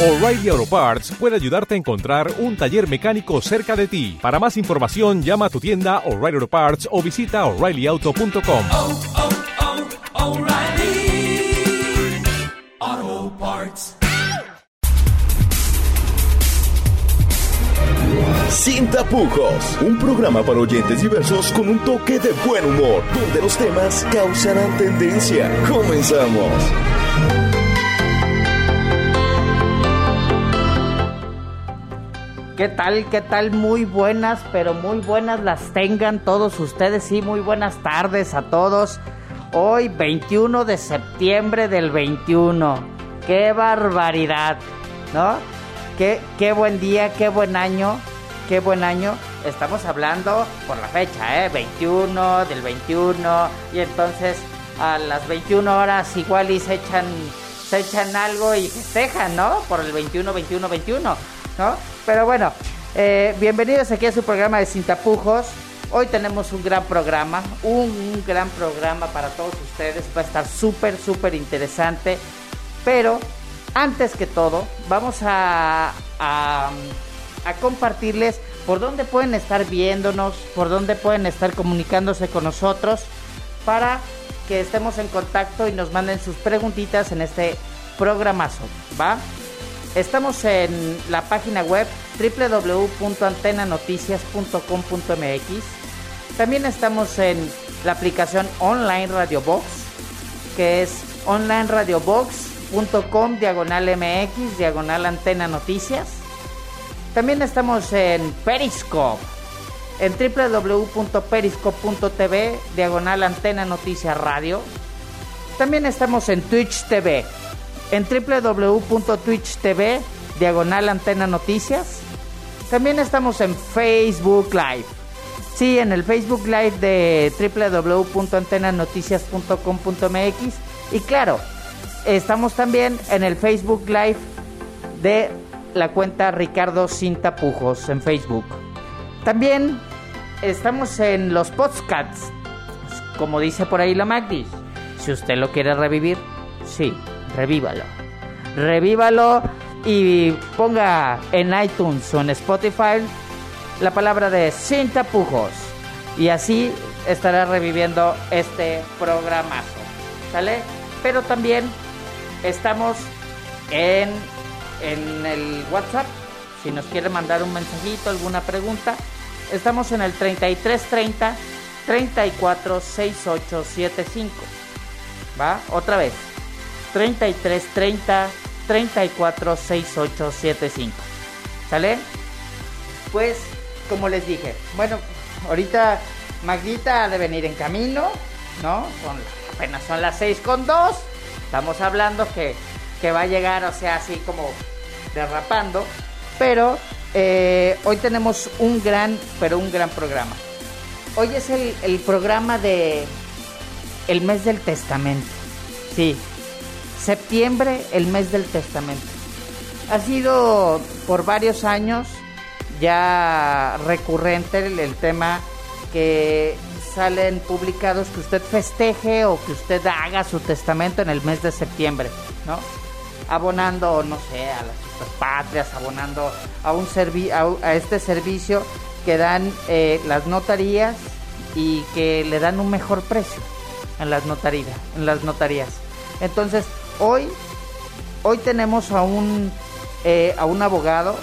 O'Reilly Auto Parts puede ayudarte a encontrar un taller mecánico cerca de ti. Para más información, llama a tu tienda O'Reilly Auto Parts o visita oreillyauto.com. oh, oh, O'Reilly Auto Parts. Sin tapujos, un programa para oyentes diversos con un toque de buen humor, donde los temas causarán tendencia. Comenzamos. ¿Qué tal? ¿Qué tal? Muy buenas, pero muy buenas las tengan todos ustedes. Sí, muy buenas tardes a todos. Hoy 21 de septiembre del 21. ¡Qué barbaridad! ¿No? Qué, qué buen día, qué buen año, qué buen año. Estamos hablando por la fecha, ¿eh? 21 del 21. Y entonces a las 21 horas igual y se echan, se echan algo y festejan, ¿no? Por el 21, 21, 21, ¿no? Pero bueno, eh, bienvenidos aquí a su programa de Sin Tapujos. Hoy tenemos un gran programa, un, gran programa para todos ustedes. Va a estar súper, súper interesante. Pero antes que todo, vamos a, a, a compartirles por dónde pueden estar viéndonos, por dónde pueden estar comunicándose con nosotros para que estemos en contacto y nos manden sus preguntitas en este programazo, ¿va? Estamos en la página web www.antenanoticias.com.mx. También estamos en la aplicación online Radio Box, que es onlineradiobox.com diagonal mx diagonal antena noticias. También estamos en Periscope, en www.periscope.tv diagonal antena noticias radio. También estamos en Twitch TV, en www.twitch.tv diagonal antena noticias. También estamos en Facebook Live. Sí, en el Facebook Live de www.antenanoticias.com.mx. Y claro, estamos también en el Facebook Live de la cuenta Ricardo Sin Tapujos en Facebook. También estamos en los podcasts, como dice por ahí la Magdi. Si usted lo quiere revivir, sí, revívalo. Revívalo y ponga en iTunes o en Spotify la palabra de Sin Tapujos. Y así estará reviviendo este programazo. ¿Sale? Pero también estamos en, en el WhatsApp. Si nos quiere mandar un mensajito, alguna pregunta, estamos en el 3330 346875. ¿Va? Otra vez. 3330 346875. ¿Sale? Pues, como les dije, bueno, ahorita Magdita ha de venir en camino, ¿no? Son, apenas son las 6 con 2. Estamos hablando que, que va a llegar, o sea, así como derrapando. Pero eh, hoy tenemos un gran, pero un gran programa. Hoy es el, el programa de el mes del testamento. Sí, septiembre, el mes del testamento. Ha sido por varios años ya recurrente el, tema que salen publicados que usted festeje o que usted haga su testamento en el mes de septiembre, ¿no? Abonando, no sé, a las patrias, abonando a un servi a, este servicio que dan eh, las notarías y que le dan un mejor precio en las en las notarías. Entonces, hoy, hoy tenemos a un, eh, a un abogado,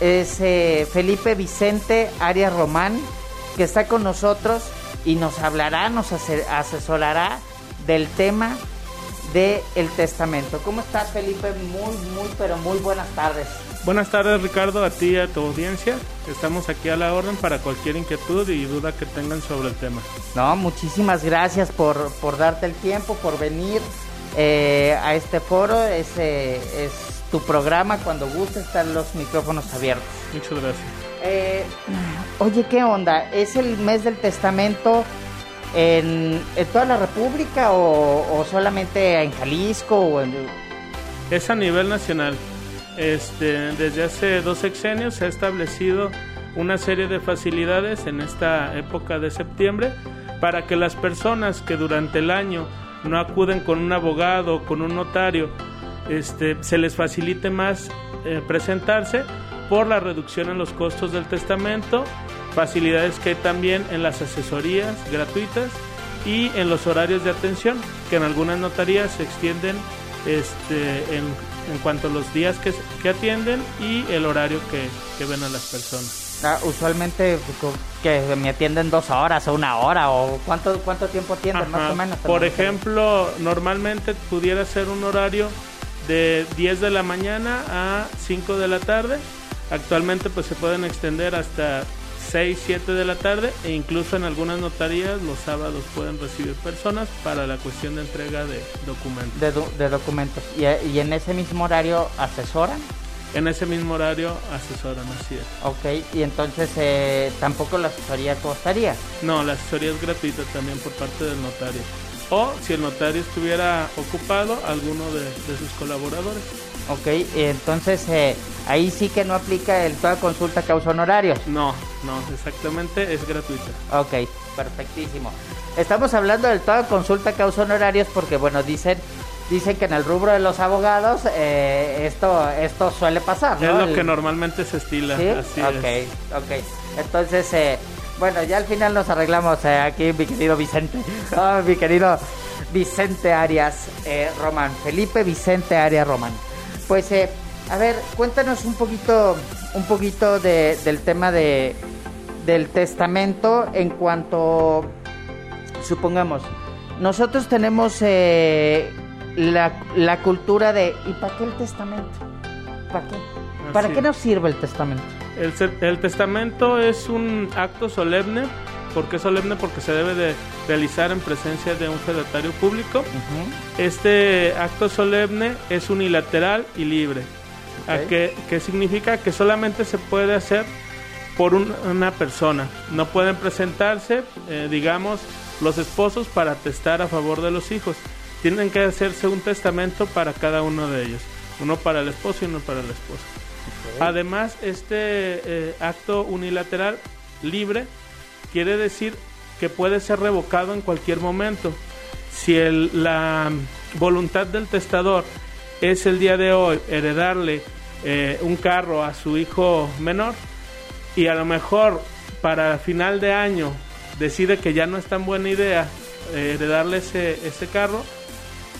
es eh, Felipe Vicente Arias Román, que está con nosotros y nos hablará, nos asesorará del tema del el testamento. ¿Cómo estás, Felipe? Muy, muy, pero muy buenas tardes. Buenas tardes, Ricardo, a ti y a tu audiencia. Estamos aquí a la orden para cualquier inquietud y duda que tengan sobre el tema. No, muchísimas gracias por, por darte el tiempo, por venir eh, a este foro. Es, eh, es tu programa. Cuando guste, están los micrófonos abiertos. Muchas gracias. Eh, oye, ¿qué onda? ¿Es el mes del testamento en, en toda la República o, o, solamente en Jalisco? O en... Es a nivel nacional. Este, desde hace dos sexenios se ha establecido una serie de facilidades en esta época de septiembre para que las personas que durante el año no acuden con un abogado o con un notario este, se les facilite más eh, presentarse por la reducción en los costos del testamento, facilidades que hay también en las asesorías gratuitas y en los horarios de atención, que en algunas notarías se extienden este, en, en cuanto a los días que, que atienden y el horario que, que ven a las personas. Usualmente co- que me atienden dos horas o una hora o cuánto cuánto tiempo atienden más o menos. Por ejemplo, normalmente pudiera ser un horario de 10 de la mañana a 5 de la tarde. Actualmente pues se pueden extender hasta 6, 7 de la tarde e incluso en algunas notarías los sábados pueden recibir personas para la cuestión de entrega de documentos. de, do- de documentos y, y en ese mismo horario asesoran. En ese mismo horario asesoran, así es. Ok, y entonces eh, tampoco la asesoría costaría. No, la asesoría es gratuita también por parte del notario. O si el notario estuviera ocupado, alguno de, de sus colaboradores. Ok, entonces eh, ahí sí que no aplica el toda consulta causa honorarios. No, no, exactamente es gratuita. Ok, perfectísimo. Estamos hablando del toda consulta causa honorarios porque, bueno, dicen dicen que en el rubro de los abogados eh, esto esto suele pasar, ¿no? Es lo El- que normalmente se estila. ¿Sí? Así ok, es. ok. Entonces, eh, bueno, ya al final nos arreglamos eh, aquí, mi querido Vicente. Ah, mi querido Vicente Arias eh, Román. Felipe Vicente Arias Román. Pues, eh, a ver, cuéntanos un poquito, un poquito de- del tema de, del testamento en cuanto, supongamos, nosotros tenemos eh, la, la cultura de, ¿y para qué el testamento? ¿Para qué? ¿Para Así qué nos sirve el testamento? El, el testamento es un acto solemne. ¿Por qué solemne? Porque se debe de realizar en presencia de un fedatario público. Este acto solemne es unilateral y libre. ¿A Ok. qué, qué significa? Que solamente se puede hacer por un- una persona. No pueden presentarse, eh, digamos, los esposos para testar a favor de los hijos. Tienen que hacerse un testamento para cada uno de ellos. Uno para el esposo y uno para la esposa. Además, este eh, acto unilateral libre quiere decir que puede ser revocado en cualquier momento. Si el- la voluntad del testador es el día de hoy heredarle eh, un carro a su hijo menor y a lo mejor para final de año decide que ya no es tan buena idea eh, heredarle ese, ese carro,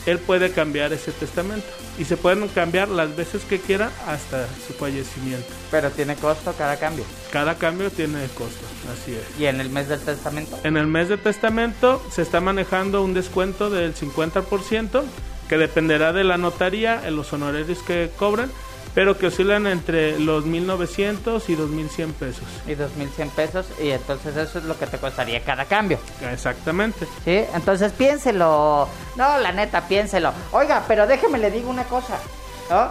él puede cambiar ese testamento y se pueden cambiar las veces que quiera hasta su fallecimiento. Pero tiene costo cada cambio. Cada cambio tiene costo, así es. Y en el mes del testamento. En el mes de testamento se está manejando un descuento del 50% que dependerá de la notaría en los honorarios que cobran, pero que oscilan entre los 1.900 y 2.100 pesos. Y 2.100 pesos. Y entonces eso es lo que te costaría cada cambio. Exactamente. ¿Sí? Entonces piénselo. No, la neta, piénselo. Oiga, pero déjeme le digo una cosa. ¿No?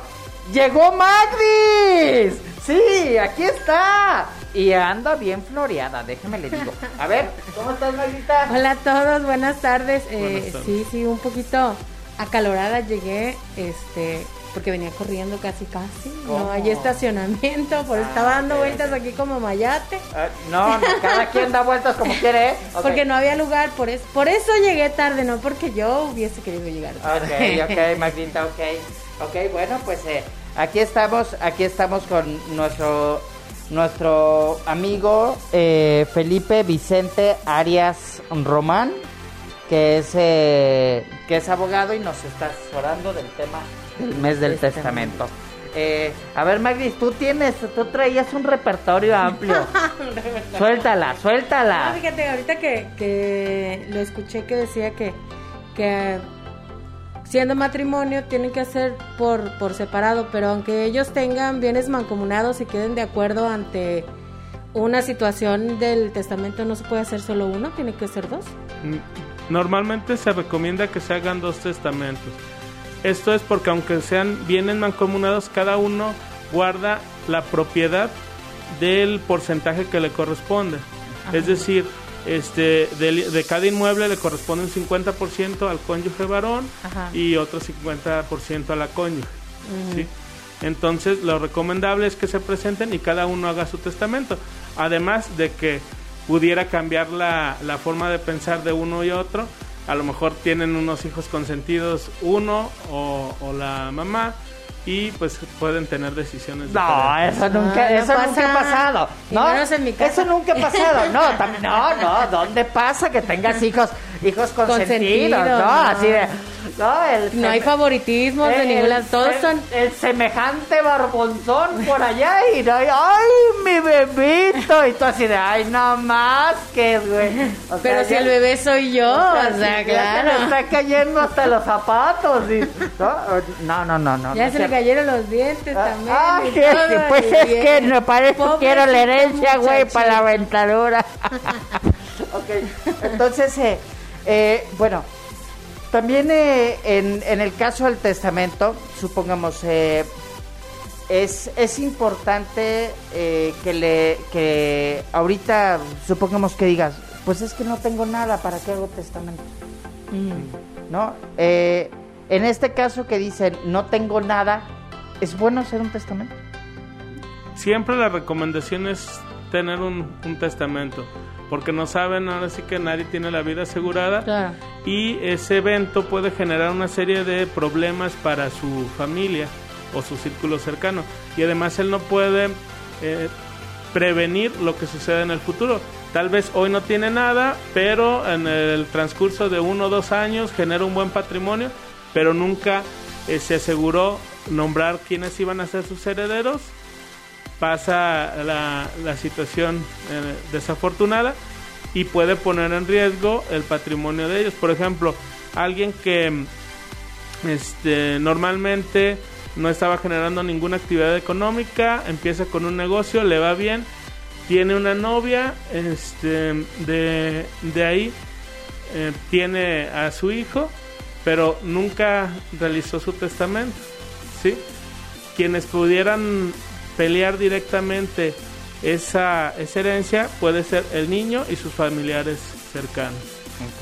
¡Llegó Magdis! Sí, aquí está. Y anda bien floreada, déjeme le digo. A ver, ¿cómo estás, Magdita? Hola a todos, buenas tardes. Eh, Buenas tardes. Sí, sí, un poquito acalorada llegué, este, porque venía corriendo casi casi. ¿Cómo? No hay estacionamiento, por estaba Ah, dando ok, vueltas aquí como mayate. Ah, no, cada quien da vueltas como quiere, ¿eh? Porque no había lugar, por eso, por eso llegué tarde, no porque yo hubiese querido llegar tarde. Ok, ok, Magdita, ok. Ok, bueno, pues eh, aquí estamos, aquí estamos con nuestro nuestro amigo eh, Felipe Vicente Arias Román, que es eh, que es abogado y nos está asesorando del tema del mes del testamento. Eh, a ver, Magdis, tú tienes, tú traías un repertorio amplio. suéltala, suéltala. No, fíjate, ahorita que, que lo escuché que decía que, que siendo matrimonio tienen que hacer por, por separado, pero aunque ellos tengan bienes mancomunados y queden de acuerdo ante una situación del testamento, no se puede hacer solo uno, tiene que ser dos. Normalmente se recomienda que se hagan dos testamentos. Esto es porque aunque sean bienes mancomunados, cada uno guarda la propiedad del porcentaje que le corresponde. Es decir, este, de, cada inmueble le corresponde un 50% al cónyuge varón Ajá. y otro 50% a la cónyuge. ¿sí? Entonces, lo recomendable es que se presenten y cada uno haga su testamento. Además de que pudiera cambiar la, la forma de pensar de uno y otro a lo mejor tienen unos hijos consentidos uno o, o la mamá y pues pueden tener decisiones No, diferentes. eso nunca, Ah, no eso nunca ha pasado. No, menos en mi casa. eso nunca ha pasado. No, también, no, no, ¿dónde pasa que tengas hijos, hijos consentidos? Consentidos, no, así de, no, el No hay favoritismos de el- lado. Todos el- son. el semejante barbonzón por allá y no, ay, mi bebito, y tú así de, ay, no más que, güey. O Pero sea, si ya- el bebé soy yo, o sea, se claro. está cayendo hasta los zapatos. y- no, no, no, no. Ya no se le cayeron los dientes Ah, también. y todo, pues y es bien. que me parece que quiero la herencia, güey, para la ventadura. ok, entonces, eh, eh, bueno, también eh, en, en el caso del testamento, supongamos, eh, es, es importante eh, que le que ahorita supongamos que digas, pues es que no tengo nada, ¿para qué hago testamento? ¿No? Eh, en este caso que dicen, no tengo nada, ¿es bueno hacer un testamento? Siempre la recomendación es tener un, un testamento, porque no saben, ahora sí que nadie tiene la vida asegurada Claro. y ese evento puede generar una serie de problemas para su familia o su círculo cercano y además él no puede eh, prevenir lo que suceda en el futuro. Tal vez hoy no tiene nada, pero en el transcurso de uno o dos años genera un buen patrimonio, pero nunca eh, se aseguró nombrar quiénes iban a ser sus herederos pasa la, situación eh, desafortunada y puede poner en riesgo el patrimonio de ellos. Por ejemplo, alguien que este, normalmente no estaba generando ninguna actividad económica, empieza con un negocio, le va bien, tiene una novia, este, de, de ahí eh, tiene a su hijo, pero nunca realizó su testamento, ¿sí? Quienes pudieran pelear directamente esa, esa herencia puede ser el niño y sus familiares cercanos.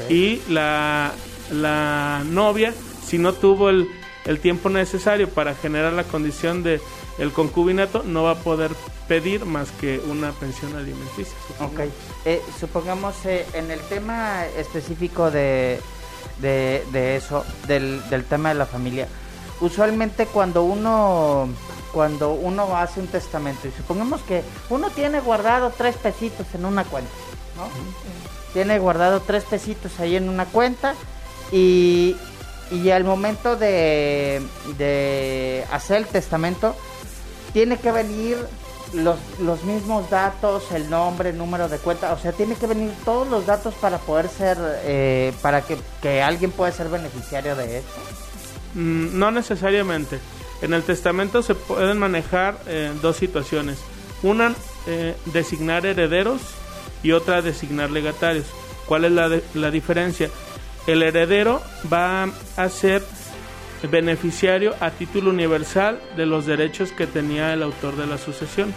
Y la, la novia, si no tuvo el, el tiempo necesario para generar la condición de el concubinato, no va a poder pedir más que una pensión alimenticia. supongamos. Ok, eh, supongamos eh, en el tema específico de, de, de eso, del, del tema de la familia, usualmente cuando uno cuando uno hace un testamento y supongamos que uno tiene guardado tres pesitos en una cuenta, ¿no? Tiene guardado tres pesitos ahí en una cuenta y, y al momento de, de hacer el testamento tiene que venir los, los mismos datos, el nombre, el número de cuenta, o sea, tiene que venir todos los datos para poder ser, eh, para que, que alguien pueda ser beneficiario de esto. Mm, No necesariamente. En el testamento se pueden manejar eh, dos situaciones. Una, eh, designar herederos y otra, designar legatarios. ¿Cuál es la, de- la diferencia? El heredero va a ser beneficiario a título universal de los derechos que tenía el autor de la sucesión,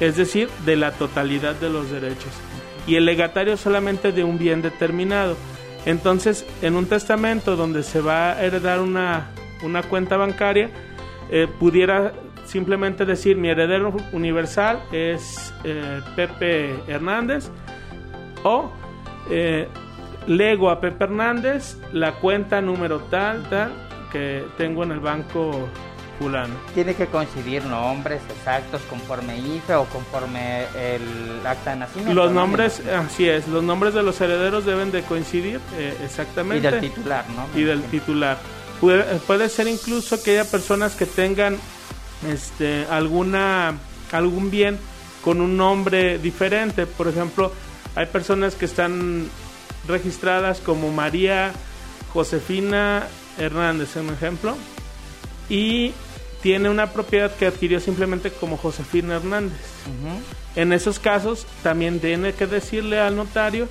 es decir, de la totalidad de los derechos. Y el legatario solamente de un bien determinado. Entonces, en un testamento donde se va a heredar una, una cuenta bancaria, eh, pudiera simplemente decir mi heredero universal es eh, Pepe Hernández o eh, lego a Pepe Hernández la cuenta número tal, tal que tengo en el banco fulano. Tiene que coincidir nombres exactos conforme IFE o conforme el acta de nacimiento. Los ¿no? nombres, así es, los nombres de los herederos deben de coincidir eh, Y exactamente. del titular, ¿no? y del titular. Puede, puede ser incluso que haya personas que tengan este alguna algún bien con un nombre diferente. Por ejemplo, hay personas que están registradas como María Josefina Hernández, un ejemplo, y tiene una propiedad que adquirió simplemente como Josefina Hernández. En esos casos también tiene que decirle al notario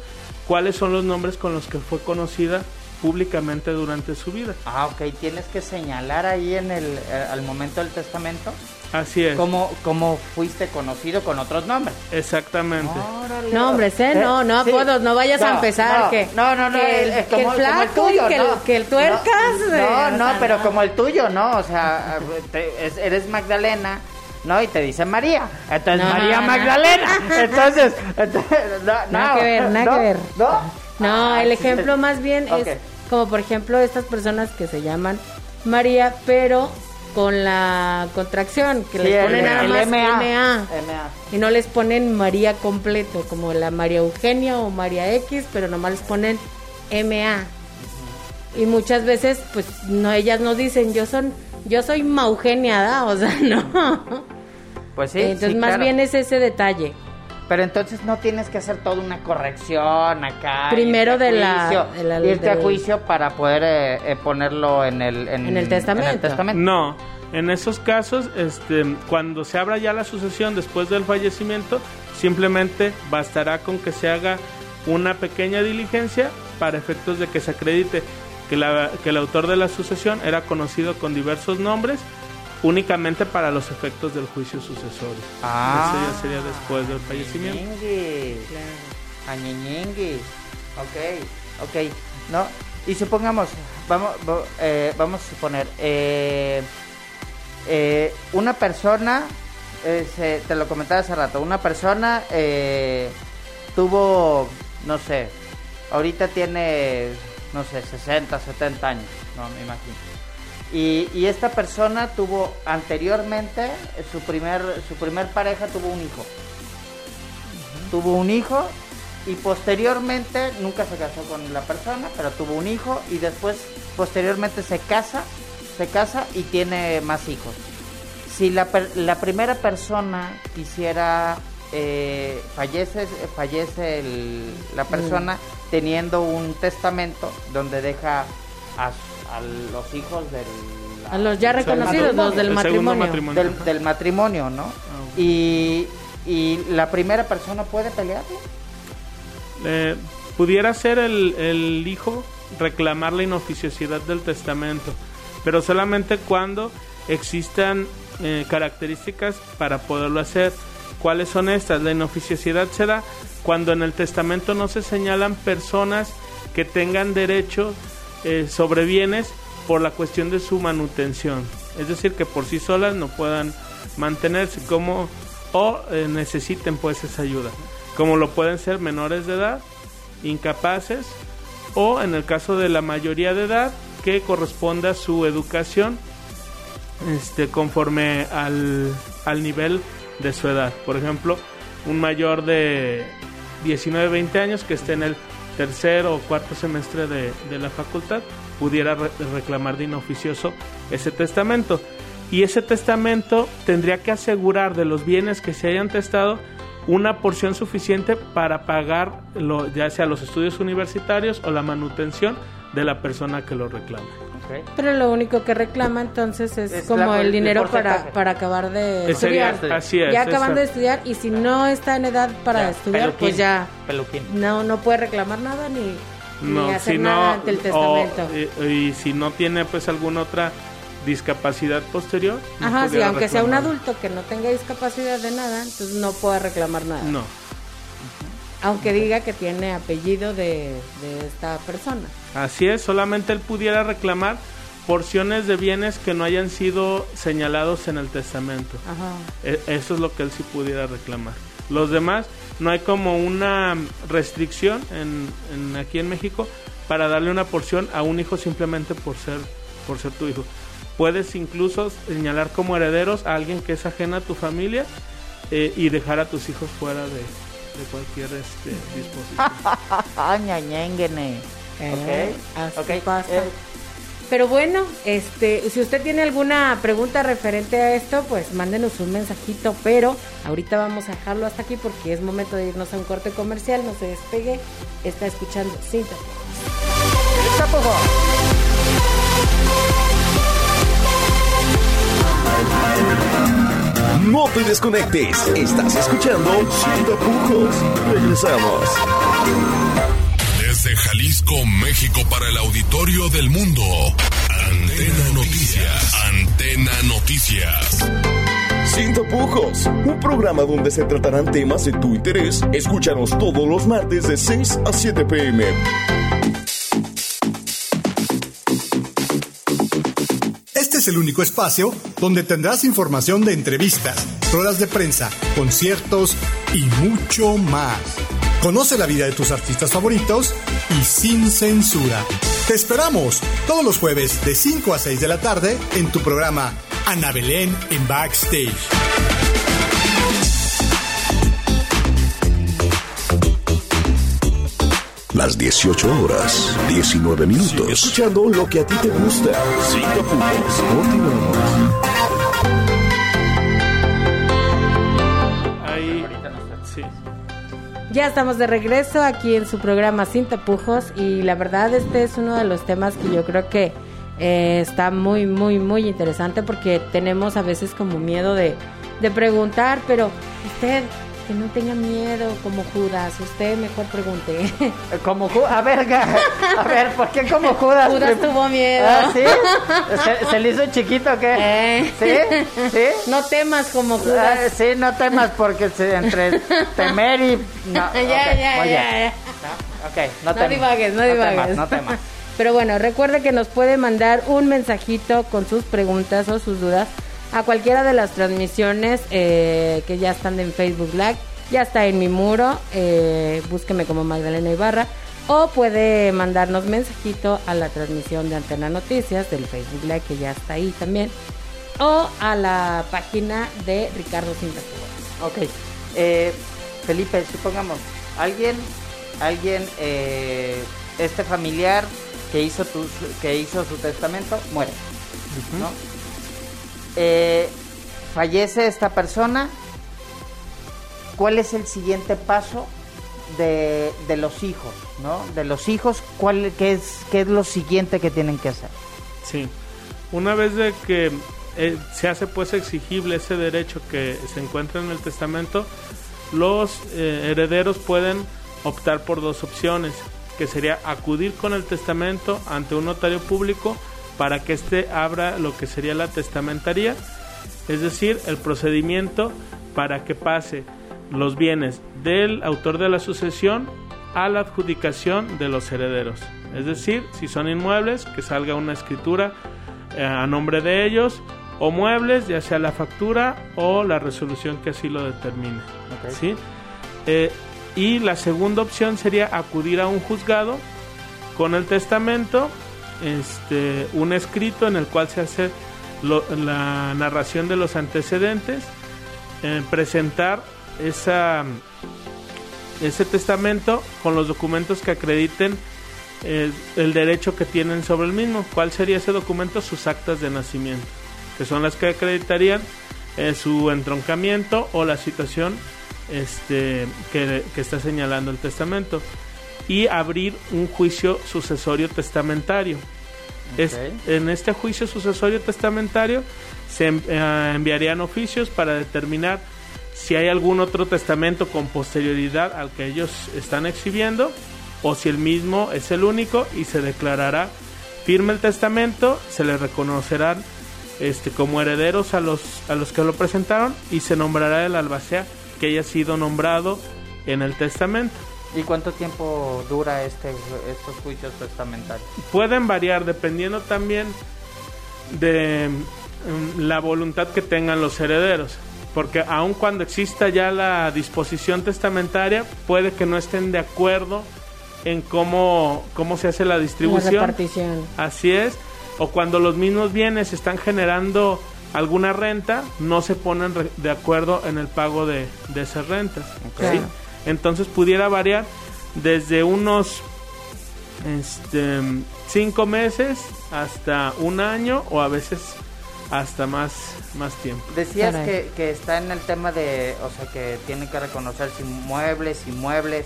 cuáles son los nombres con los que fue conocida públicamente durante su vida. Ah, ok, tienes que señalar ahí en el, eh, al momento del testamento Así es. cómo, cómo fuiste conocido con otros nombres. Exactamente. Órale. No, hombre, ¿eh? No, no, Sí. apodos, no vayas a empezar no, que- No, no, no, que el- que el como, como el flaco y tuyo, que el- ¿no? que el tuercas, No, eh, no, o no, sea, pero no. como el tuyo, ¿no? O sea, te- es- eres Magdalena. ¿No? Y te dice María. Entonces, No, María no. Magdalena. Entonces, entonces, no, Nada no, que ver, nada no, que ver. ¿No? No, Ah, el sí, ejemplo sí. más bien es como por ejemplo estas personas que se llaman María, pero con la contracción, que Sí, les ponen nada más MA. MA. MA. Y no les ponen María completo, como la María Eugenia o María X, pero nomás les ponen MA. Y muchas veces, pues, no, ellas no dicen, yo son, yo soy Maugenia, ¿da? o sea, no. Pues sí. Entonces, sí, más claro. bien es ese detalle. Pero entonces no tienes que hacer toda una corrección acá. Primero irte a de la- juicio, de la- irte a del- juicio para poder eh, eh, ponerlo en el, En el testamento. testamento. No, en esos casos, este, cuando se abra ya la sucesión después del fallecimiento, simplemente bastará con que se haga una pequeña diligencia para efectos de que se acredite que, la- que el autor de la sucesión era conocido con diversos nombres únicamente para los efectos del juicio sucesorio. Ah. Eso ya sería después del fallecimiento. Añeñengue. Ok, ok. ¿No? Y supongamos, vamos, eh, vamos a suponer, eh, eh, una persona, eh, se- te lo comentaba hace rato, una persona eh, tuvo, no sé, ahorita tiene, no sé, 60, 70 años, no me imagino. Y, y esta persona tuvo anteriormente, su primer, su primer pareja tuvo un hijo. Tuvo un hijo y posteriormente, nunca se casó con la persona, pero tuvo un hijo y después, posteriormente se casa, se casa y tiene más hijos. Si la, la primera persona quisiera, eh, fallece, fallece el- la persona teniendo un testamento donde deja a, a los hijos del... A los ya reconocidos, los del matrimonio. matrimonio. del, del matrimonio, ¿no? Y, y la primera persona puede pelearlo. Eh, pudiera ser el, el hijo reclamar la inoficiosidad del testamento, pero solamente cuando existan eh, características para poderlo hacer. ¿Cuáles son estas? La inoficiosidad se da cuando en el testamento no se señalan personas que tengan derecho eh, por la cuestión de su manutención. Es decir, que por sí solas no puedan mantenerse como o eh, necesiten pues esa ayuda. Como lo pueden ser menores de edad, incapaces o en el caso de la mayoría de edad que corresponda su educación este conforme al, al nivel de su edad. Por ejemplo, un mayor de 19, 20 años que esté en el tercer o cuarto semestre de, de la facultad pudiera re- reclamar de inoficioso ese testamento. Y ese testamento tendría que asegurar de los bienes que se hayan testado una porción suficiente para pagar ya sea los estudios universitarios o la manutención de la persona que lo reclama. Pero lo único que reclama entonces es, Es como la- el dinero para, para acabar de estudiar. así es, ya acabando de estudiar y si no está en edad para Ya, estudiar, peluquín, pues ya Peluquín. no no puede reclamar nada ni, ni No, hacer si nada no, ante el o- testamento. y, y si no tiene pues alguna otra discapacidad posterior. no Ajá, sí, aunque sea un adulto que no tenga discapacidad de nada, entonces no puede reclamar nada. No. Aunque diga que tiene apellido de, de esta persona. Así es, solamente él pudiera reclamar porciones de bienes que no hayan sido señalados en el testamento. Ajá. E- Eso es lo que él sí pudiera reclamar. Los demás, no hay como una restricción en, en- aquí en México para darle una porción a un hijo simplemente por ser, por ser tu hijo. Puedes incluso señalar como herederos a alguien que es ajena a tu familia eh, y dejar a tus hijos fuera de, de cualquier este. Ah, ñañénguene. Eh, así ok. pasa. Eh, Pero bueno, este, si usted tiene alguna pregunta referente a esto, pues mándenos un mensajito, pero ahorita vamos a dejarlo hasta aquí porque es momento de irnos a un corte comercial, no se despegue, está escuchando Cinta. tapujo. No te desconectes. Estás escuchando Sin Tapujos. Regresamos. Desde Jalisco, México, para el auditorio del mundo. Antena Noticias. Antena Noticias. Sin Tapujos. Un programa donde se tratarán temas de tu interés. Escúchanos todos los martes de 6 a 7 pm. Es el único espacio donde tendrás información de entrevistas, ruedas de prensa, conciertos y mucho más. Conoce la vida de tus artistas favoritos y sin censura. Te esperamos todos los jueves de 5 a 6 de la tarde en tu programa Ana Belén en Backstage. Las 18 horas, 19 minutos. escuchando lo que a ti te gusta. Sin tapujos. Continuamos. Ahí, sí. Ya estamos de regreso aquí en su programa Sin Tapujos y la verdad este es uno de los temas que yo creo que eh, está muy, muy, muy interesante porque tenemos a veces como miedo de, de preguntar, pero usted que no tenga miedo como Judas, usted mejor pregunte. Como Judas, a ver, a ver, ¿por qué como Judas? Judas tuvo miedo. ¿Ah, sí? ¿Se, se le hizo chiquito o qué? Eh. ¿Sí? ¿Sí? No temas como Ah, Judas. sí, no temas porque se- entre temer y... No, ya, ok, ya, muy bien. ya, ya. No, ok, no, No temas. divagues, no temas, divagues. No temas. Pero bueno, recuerde que nos puede mandar un mensajito con sus preguntas o sus dudas a cualquiera de las transmisiones eh, que ya están en Facebook Live. Ya está en mi muro, eh, búsqueme como Magdalena Ibarra. O puede mandarnos mensajito a la transmisión de Antena Noticias del Facebook Live, que ya está ahí también. O a la página de Ricardo Cintacuba. Ok. Eh, Felipe, supongamos, alguien, alguien, eh, este familiar que hizo, tu, que hizo su testamento muere, ¿no? Eh, fallece esta persona, ¿cuál es el siguiente paso de, de los hijos, ¿no? De los hijos, ¿cuál, qué, es, ¿qué es lo siguiente que tienen que hacer? Sí. Una vez de que eh, se hace pues exigible ese derecho que se encuentra en el testamento, los eh, herederos pueden optar por dos opciones, que sería acudir con el testamento ante un notario público para que éste abra lo que sería la testamentaría, es decir, el procedimiento para que pase los bienes del autor de la sucesión a la adjudicación de los herederos. Es decir, si son inmuebles, que salga una escritura eh, a nombre de ellos, o muebles, ya sea la factura o la resolución que así lo determine. ¿sí? Eh, y la segunda opción sería acudir a un juzgado con el testamento, este, un escrito en el cual se hace la narración de los antecedentes, eh, presentar ese testamento con los documentos que acrediten eh, el derecho que tienen sobre el mismo. ¿Cuál sería ese documento? Sus actas de nacimiento, que son las que acreditarían eh, su entroncamiento o la situación este, que está señalando el testamento. Y abrir un juicio sucesorio testamentario. Es- en este juicio sucesorio testamentario se eh, enviarían oficios para determinar si hay algún otro testamento con posterioridad al que ellos están exhibiendo o si el mismo es el único y se declarará firme el testamento, se les reconocerán este, como herederos a los, a los que lo presentaron y se nombrará el albacea que haya sido nombrado en el testamento. ¿Y cuánto tiempo dura este, estos juicios testamentarios? pueden variar dependiendo también de mm, la voluntad que tengan los herederos. Porque aun cuando exista ya la disposición testamentaria, puede que no estén de acuerdo en cómo, cómo se hace la La distribución. repartición. Así es. O cuando los mismos bienes están generando alguna renta, no se ponen de acuerdo en el pago de, de esas rentas. Claro. ¿sí? Entonces pudiera variar desde unos este, cinco meses hasta un año o a veces hasta más, más tiempo. Decías que, que está en el tema de, o sea, que tienen que reconocerse inmuebles, inmuebles,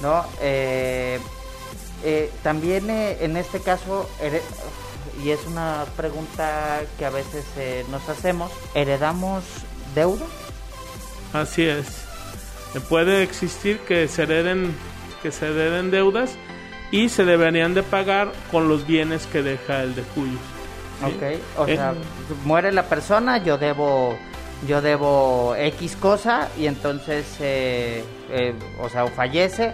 ¿no? Eh, eh, también eh, en este caso, y es una pregunta que a veces eh, nos hacemos, ¿heredamos deuda? Así es. Eh, Puede existir que se hereden, que se hereden deudas y se deberían de pagar con los bienes que deja el de Cuyo. ¿sí? Ok, o Eh, sea, muere la persona, yo debo, yo debo X cosa y entonces, eh, eh, o sea, o fallece,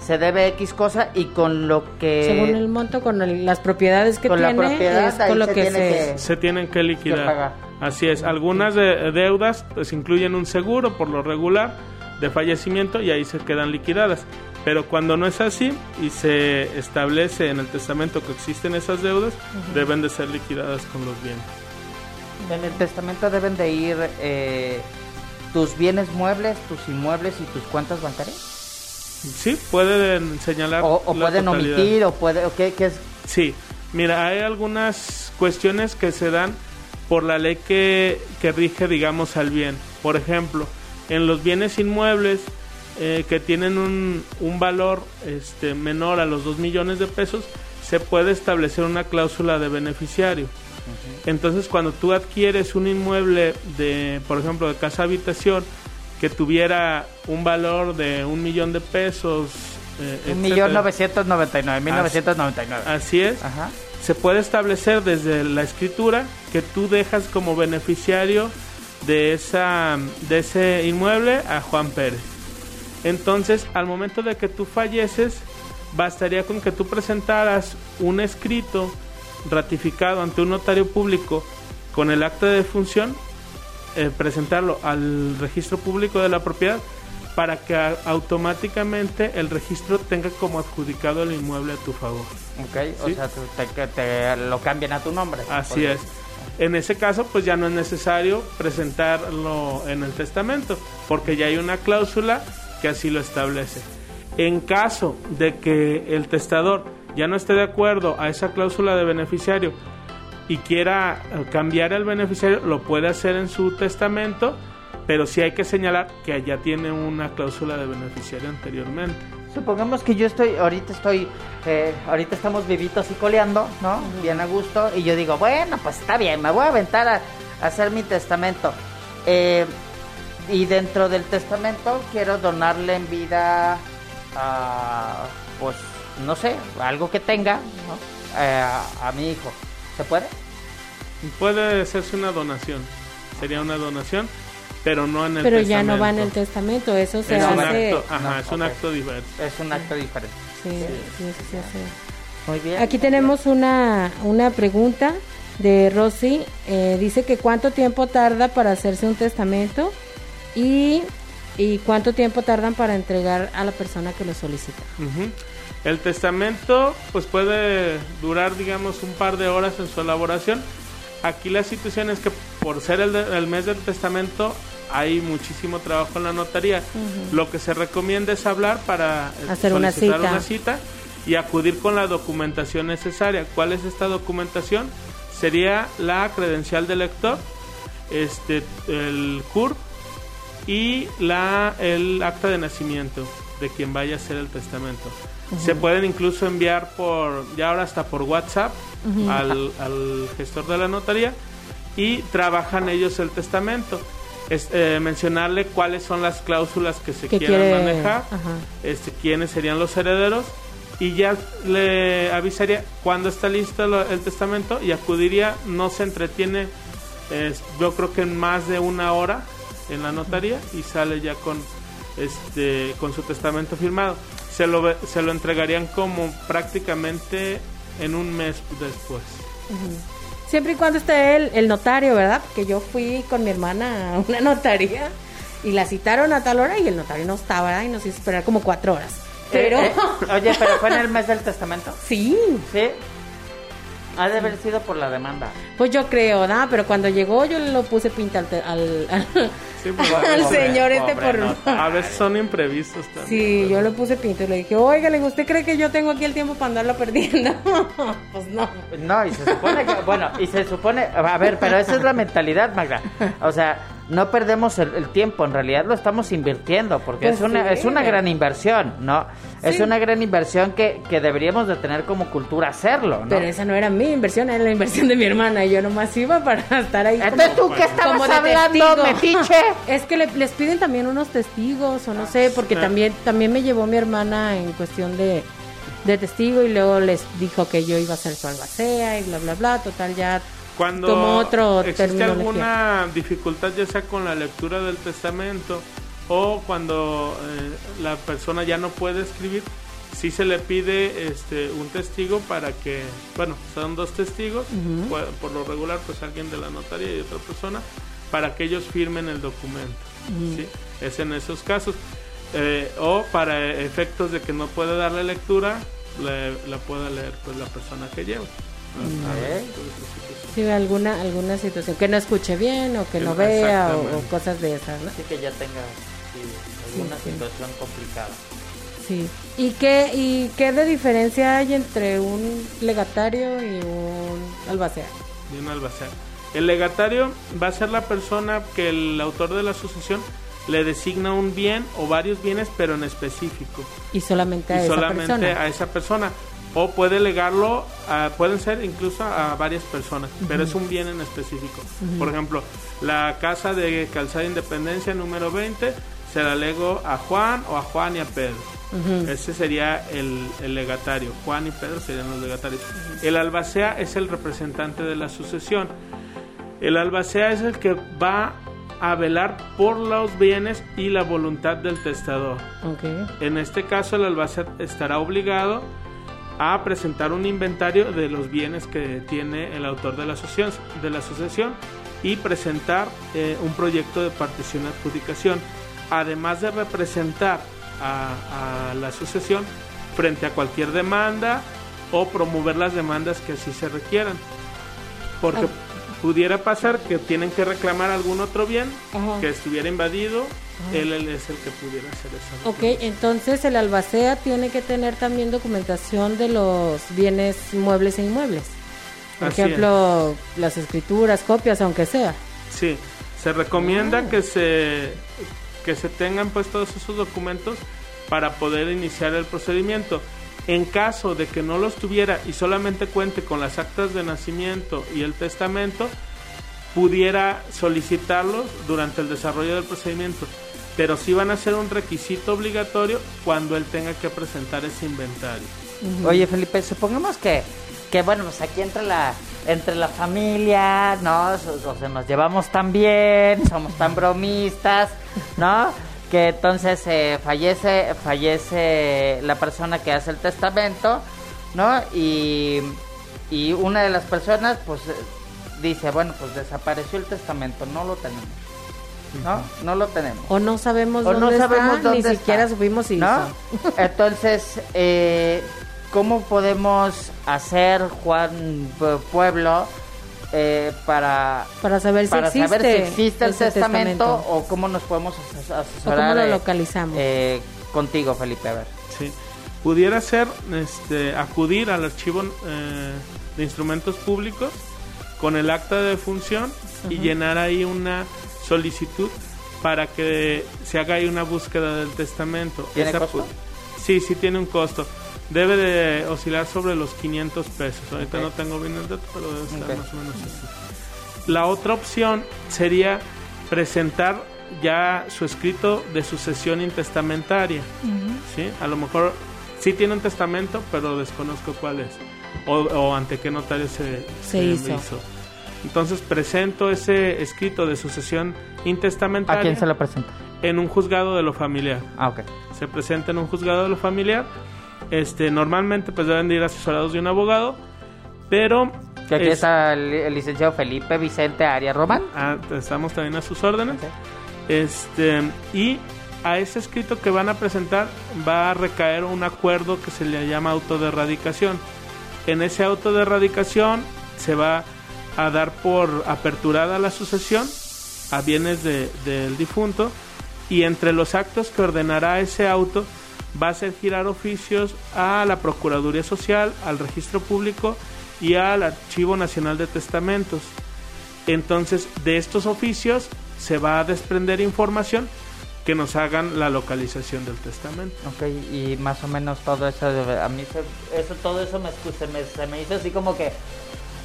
se debe X cosa y con lo que... Según el monto, con el- las propiedades que Con la tiene, propiedad, es con lo se que tiene se... que- se tienen que liquidar. Así es. Algunas de- deudas pues incluyen un seguro por lo regular de fallecimiento y ahí se quedan liquidadas. Pero cuando no es así y se establece en el testamento que existen esas deudas, deben de ser liquidadas con los bienes. En el testamento deben de ir eh, tus bienes muebles, tus inmuebles y tus cuentas bancarias. Sí, pueden señalar. O, o la pueden totalidad. omitir, o puede, o qué, qué es. Sí, mira, hay algunas cuestiones que se dan por la ley que, que rige, digamos, al bien. Por ejemplo, en los bienes inmuebles eh, que tienen un, un valor este, menor a los 2 millones de pesos, se puede establecer una cláusula de beneficiario. Entonces, cuando tú adquieres un inmueble de, por ejemplo, de casa habitación que tuviera un valor de un millón de pesos, eh, Un millón novecientos noventa y nueve, mil novecientos noventa y nueve. Así es. Ajá. Se puede establecer desde la escritura que tú dejas como beneficiario de esa de ese inmueble a Juan Pérez. Entonces, al momento de que tú falleces, bastaría con que tú presentaras un escrito ratificado ante un notario público con el acta de defunción, eh, presentarlo al registro público de la propiedad para que automáticamente el registro tenga como adjudicado el inmueble a tu favor. Ok, o sea, te, que te lo cambian a tu nombre. Así es. En ese caso, pues ya no es necesario presentarlo en el testamento, porque ya hay una cláusula que así lo establece. En caso de que el testador ya no esté de acuerdo a esa cláusula de beneficiario y quiera eh, cambiar el beneficiario, lo puede hacer en su testamento, pero sí hay que señalar que ya tiene una cláusula de beneficiario anteriormente. Supongamos que yo estoy, ahorita estoy, eh, ahorita estamos vivitos y coleando, ¿no? Bien a gusto. Y yo digo, bueno, pues está bien, me voy a aventar a, a hacer mi testamento. Eh, y dentro del testamento quiero donarle en vida a, pues, no sé, algo que tenga, ¿no? Eh, a, a mi hijo. ¿Se puede? Puede hacerse una donación, sería una donación, pero no en el Pero testamento. ya no va en el testamento, eso se es un hace. acto, ajá, No, es un acto diverso. Es un acto diferente. Sí, sí, hace. Muy bien. Aquí tenemos una, una pregunta de Rosy. eh, dice que cuánto tiempo tarda para hacerse un testamento y, y cuánto tiempo tardan para entregar a la persona que lo solicita. El testamento pues puede durar digamos un par de horas en su elaboración. Aquí la situación es que por ser el, de- el mes del testamento hay muchísimo trabajo en la notaría. Lo que se recomienda es hablar para eh, Hacer una solicitar cita. una cita y acudir con la documentación necesaria. ¿Cuál es esta documentación? Sería la credencial del lector, este, el CUR y la, el acta de nacimiento de quien vaya a hacer el testamento. Se pueden incluso enviar por, ya ahora hasta por WhatsApp al, al gestor de la notaría y trabajan ellos el testamento. Es, eh, mencionarle cuáles son las cláusulas que se quieran quiere- manejar, ajá. este, quiénes serían los herederos y ya le avisaría cuando está listo lo- el testamento y acudiría, no se entretiene, eh, yo creo que en más de una hora en la notaría y sale ya con este con su testamento firmado. Se lo ve- se lo entregarían como prácticamente en un mes después. Siempre y cuando esté el, el notario, ¿verdad? Porque yo fui con mi hermana a una notaría y la citaron a tal hora y el notario no estaba ¿verdad? y nos hizo esperar como cuatro horas. Pero Eh, eh, oye, pero fue en el mes del testamento. sí, Sí. Ha de haber sido por la demanda. pues yo creo, ¿no? Pero cuando llegó yo lo puse pinta al, al, al- Sí, pues, al pobre, señor este pobre por... a veces son imprevistos también. Sí, yo le puse pinto y le dije, oiga, ¿le- ¿usted cree que yo tengo aquí el tiempo para andarlo perdiendo? pues no. No, y se supone que, bueno, y se supone, a ver, pero esa es la mentalidad, Magda. O sea, no perdemos el, el tiempo, en realidad lo estamos invirtiendo, porque Pues es una, sí. es una gran inversión, ¿no? Es una gran inversión que, que deberíamos de tener como cultura hacerlo, ¿no? Pero esa no era mi inversión, era la inversión de mi hermana y yo nomás iba para estar ahí. Entonces, como- ¿tú qué estabas hablando, metiche? Es que le- les piden también unos testigos o no sé, porque Ah. también también me llevó mi hermana en cuestión de, de testigo y luego les dijo que yo iba a ser su albacea y bla, bla, bla. Total, ya Cuando tomó otro existe alguna dificultad, ya sea con la lectura del testamento o cuando eh, la persona ya no puede escribir, sí se le pide este un testigo para que, bueno, son dos testigos, por, por lo regular pues alguien de la notaría y otra persona, para que ellos firmen el documento. ¿sí? Es en esos casos. eh, o para efectos de que no pueda darle lectura, le- la pueda leer pues la persona que lleva. Ok. Sí, alguna, alguna situación que no escuche bien o que no vea o, cosas de esas, ¿no? Así que ya tenga sí, alguna Sí, sí. situación complicada. Sí. ¿Y qué, ¿Y qué de diferencia hay entre un legatario y un albacea? de un albacea. El legatario va a ser la persona que el autor de la sucesión le designa un bien o varios bienes, pero en específico. Y solamente a y esa solamente persona. a esa persona. O puede legarlo, a- pueden ser incluso a varias personas, pero es un bien en específico. Por ejemplo, la casa de Calzada Independencia número 20 se la lego a Juan o a Juan y a Pedro. Ese sería el, el legatario. Juan y Pedro serían los legatarios. El albacea es el representante de la sucesión. El albacea es el que va a velar por los bienes y la voluntad del testador. Ok. En este caso, el albacea estará obligado a presentar un inventario de los bienes que tiene el autor de la asociación, de la asociación y presentar eh, un proyecto de partición y adjudicación, además de representar a, a la asociación frente a cualquier demanda o promover las demandas que así se requieran. Porque pudiera pasar que tienen que reclamar algún otro bien Ajá. que estuviera invadido, él, él es el que pudiera hacer eso. Ok, entonces el albacea tiene que tener también documentación de los bienes muebles e inmuebles. Por Así ejemplo, las escrituras, copias, aunque sea. Sí, se recomienda que se que se tengan pues todos esos documentos para poder iniciar el procedimiento. En caso de que no los tuviera y solamente cuente con las actas de nacimiento y el testamento, pudiera solicitarlos durante el desarrollo del procedimiento, pero sí van a ser un requisito obligatorio cuando él tenga que presentar ese inventario. Oye, Felipe, supongamos que, que bueno, pues aquí entre la, entre la familia, ¿no? O sea, nos llevamos tan bien, somos tan bromistas, ¿no? Que entonces eh, fallece, fallece la persona que hace el testamento, ¿no? Y, y una de las personas, pues, eh, dice, bueno, pues desapareció el testamento, no lo tenemos, ¿no? No lo tenemos. O no sabemos O dónde no sabemos está, dónde ni siquiera está, supimos si ¿no? hizo. Entonces, eh, ¿cómo podemos hacer, Juan Pu- Pueblo, eh, para, Para saber si para existe, saber si existe el testamento, testamento. o cómo nos podemos O asesorar cómo lo eh, localizamos. eh, contigo, Felipe? A ver. Sí. Pudiera ser este, acudir al archivo eh, de instrumentos públicos con el acta de función y llenar ahí una solicitud para que se haga ahí una búsqueda del testamento. ¿Tiene Esa costo? Sí, sí tiene un costo. Debe de oscilar sobre los 500 pesos. Ahorita no tengo bien el dato, pero debe estar más o menos así. La otra opción sería presentar ya su escrito de sucesión intestamentaria. ¿sí? A lo mejor sí tiene un testamento, pero desconozco cuál es. O, o ante qué notario se, Se hizo. Entonces presento ese escrito de sucesión intestamentaria ¿A quién se lo presenta? en un juzgado de lo familiar. Ah, ok. Se presenta en un juzgado de lo familiar. Este, normalmente pues deben de ir asesorados de un abogado, pero Que aquí es- está el, el licenciado Felipe Vicente Arias Román. Ah, estamos también a sus órdenes. Este, y a ese escrito que van a presentar va a recaer un acuerdo que se le llama auto de erradicación. En ese auto de erradicación se va a dar por aperturada la sucesión a bienes de- del difunto y entre los actos que ordenará ese auto va a hacer girar oficios a la Procuraduría Social, al Registro Público y al Archivo Nacional de Testamentos. Entonces, de estos oficios se va a desprender información que nos hagan la localización del testamento. Ok, y más o menos todo eso, a mí eso, todo eso me, se se me hizo así como que,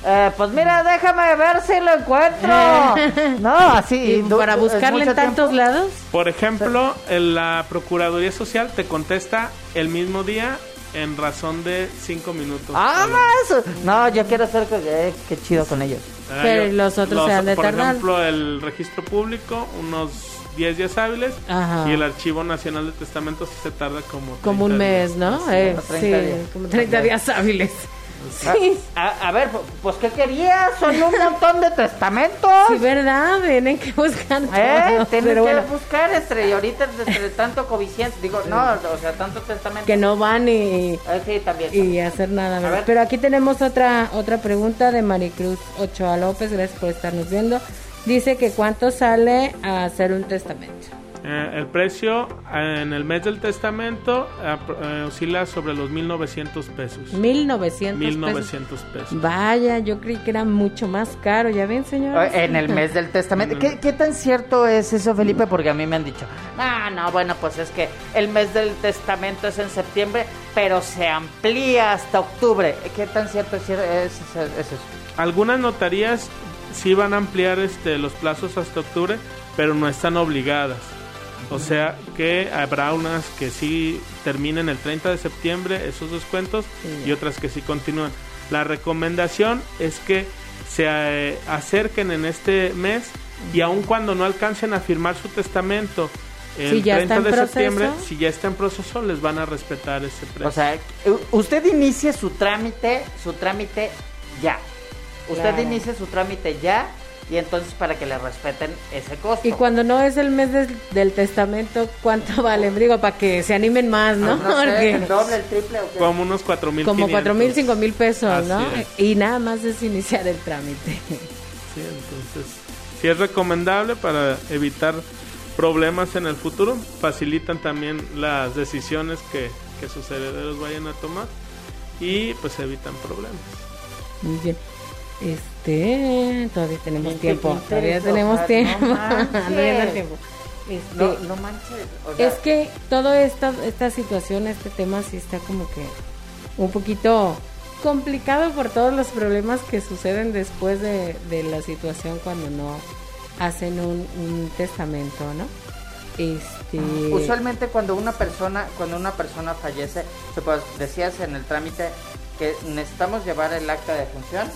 eh, pues mira, déjame ver si lo encuentro. no, así. Y para buscarle en tantos tiempo. lados. Por ejemplo, en la Procuraduría Social te contesta el mismo día en razón de cinco minutos. Ah, eso. No, yo quiero hacer que, eh, qué chido con ellos. Ah, Pero yo- los otros se han de Por tardar. ejemplo, el registro público, unos 10 días hábiles. Ajá. Y el Archivo Nacional de Testamentos se tarda como. Como un 30 mes, días. ¿no? Sí. Eh, como 30 sí, días. como 30 días hábiles. Sí. A, a ver, pues ¿qué querías? Son un montón de testamentos. Sí, verdad, tienen que buscar ¿Eh? pero que bueno, buscar entre y ahorita entre tanto coviciente, digo, no, o sea, tanto testamento. que no van y, Eh, sí, también. y hacer nada. ver. Pero aquí tenemos otra otra pregunta de Maricruz Ochoa López, gracias por estarnos viendo. Dice que cuánto sale a hacer un testamento. Eh, el precio eh, en el mes del testamento eh, eh, oscila sobre los 1.900 pesos. 1900 1.900 pesos. pesos. Vaya, yo creí que era mucho más caro, ¿ya ven, señor? En el mes del testamento. ¿Qué, qué tan cierto es eso, Felipe? Porque a mí me han dicho, no, no, bueno, pues es que el mes del testamento es en septiembre, pero se amplía hasta octubre. ¿Qué tan cierto es, es, es- es eso? Algunas notarías sí van a ampliar este, los plazos hasta octubre, pero no están obligadas. O sea que habrá unas que sí terminen el 30 de septiembre esos descuentos y otras que sí continúan. La recomendación es que se eh, acerquen en este mes y aun cuando no alcancen a firmar su testamento el Si ya está 30 de septiembre, si ya está en proceso, les van a respetar ese precio. O sea, u- usted inicie su trámite, su trámite ya. Usted Claro. inicie su trámite ya y entonces para que le respeten ese costo. Y cuando no es el mes del, del testamento, ¿cuánto vale? Digo, para que se animen más, ¿no? No sé, Porque el doble, el triple o qué? como unos 4 mil como cuatro mil, cinco mil pesos, Así ¿no? es. Y nada más es iniciar el trámite. Sí, entonces, si es recomendable para evitar problemas en el futuro, facilitan también las decisiones que, que sus herederos vayan a tomar y pues evitan problemas. Muy bien. Este, todavía tenemos Qué- tiempo, qué todavía tenemos tiempo. Todavía tenemos tiempo. Este, No, no manches. o sea, Es que toda esta, esta situación, este tema sí está como que un poquito complicado por todos los problemas que suceden después de, de la situación cuando no hacen un, un testamento, ¿no? Este, Usualmente cuando una persona, cuando una persona fallece, se puede- decías en el trámite que necesitamos llevar el acta de función,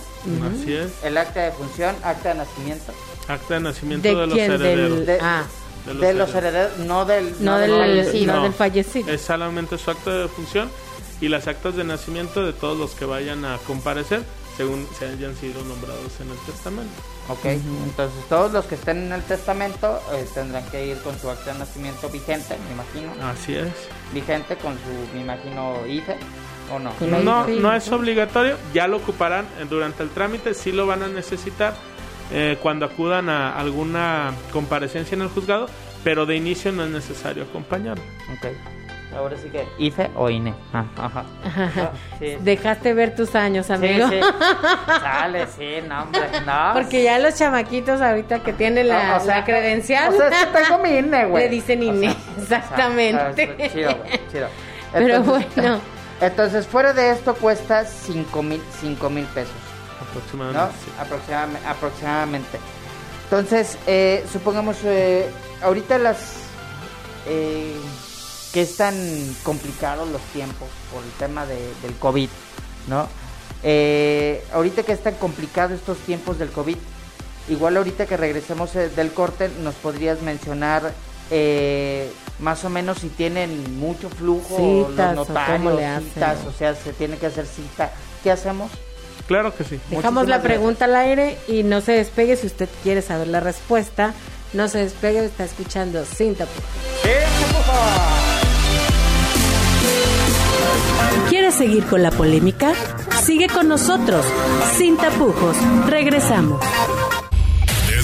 Así es. el acta de función, acta de nacimiento Acta de nacimiento ¿De de, los quién? Del- herederos. de, Ah. De de los los, herederos, no del no, del, fallecido. no del fallecido. Es solamente su acta de función y las actas de nacimiento de todos los que vayan a comparecer según se hayan sido nombrados en el testamento. Ok, entonces todos los que estén en el testamento eh, tendrán que ir con su acta de nacimiento vigente, me imagino, Así es. vigente con su, me imagino, IFE, ¿o no? No, es obligatorio, ya lo ocuparán durante el trámite, sí lo van a necesitar eh, cuando acudan a alguna comparecencia en el juzgado, pero de inicio no es necesario acompañarlo. Ok, ahora sí que IFE o INE. Ah, ajá. Ah, sí. Dejaste ver tus años, Sí, amigo. sí. Sale, sí, no, hombre, no. Porque ya los chamaquitos ahorita que tienen la, No, o sea, la credencial O sea, tengo mi INE, güey. le dicen O sea, INE, o sea, exactamente. chido, güey, chido. Pero bueno. Entonces, fuera de esto cuesta 5 mil mil pesos, ¿no? Aproximadamente. sí. Aproximame- aproximadamente. Entonces, eh, supongamos, eh, ahorita las... eh, que es tan complicados los tiempos por el tema de- del COVID, ¿no? Eh, ahorita que es tan complicado estos tiempos del COVID, igual ahorita que regresemos eh, del corte, nos podrías mencionar eh, más o menos si tienen mucho flujo Citas, los o notarios, cómo le hacen. citas, o sea, se tiene que hacer cita. ¿Qué hacemos? Claro que sí. Dejamos la pregunta al aire y no se despegue si usted quiere saber la respuesta. No se despegue, está escuchando Sin Tapujos. ¿Quieres seguir con la polémica? Sigue con nosotros, sin tapujos. Regresamos.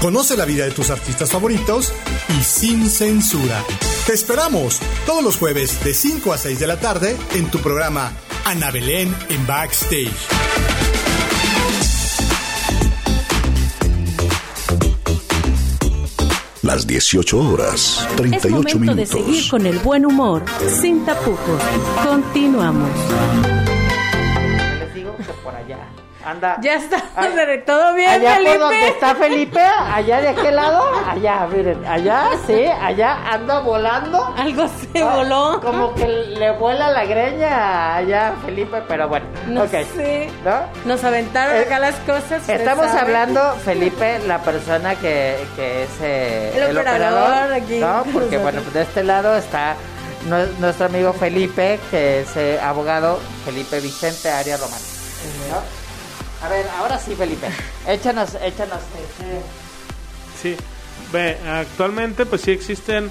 Conoce la vida de tus artistas favoritos y sin censura. Te esperamos todos los jueves de 5 a 6 de la tarde en tu programa Ana Belén en Backstage. Las 18 horas, Es 38 momento de minutos. seguir con el buen humor, sin tapujos. Continuamos. Anda. Ya está. ¿Todo bien, allá Felipe? por donde está Felipe, allá de aquel lado, allá, miren, allá, sí, allá anda volando. Algo se Ah, voló. Como que le vuela la greña allá Felipe, pero bueno. No ok. sé. ¿No? Nos aventaron Eh, acá las cosas. Estamos sabe. hablando, Felipe, la persona que, que es eh, El operador aquí ¿no? Porque, bueno, de este lado está nue- nuestro amigo Felipe, que es eh, abogado, Felipe Vicente Arias Román. ¿no? A ver, ahora sí, Felipe. Échanos, échanos. Sí, ve, actualmente pues sí existen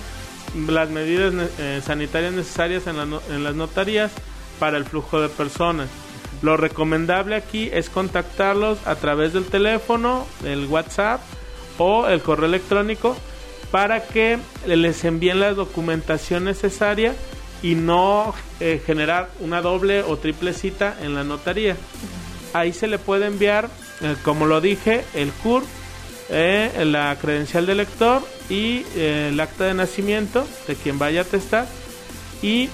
las medidas eh, sanitarias necesarias en las notarías para el flujo de personas. Lo recomendable aquí es contactarlos a través del teléfono, el WhatsApp o el correo electrónico para que les envíen la documentación necesaria y no eh, generar una doble o triple cita en la notaría. Ahí se le puede enviar, eh, como lo dije, el CUR, eh, la credencial de lector y eh, el acta de nacimiento de quien vaya a testar y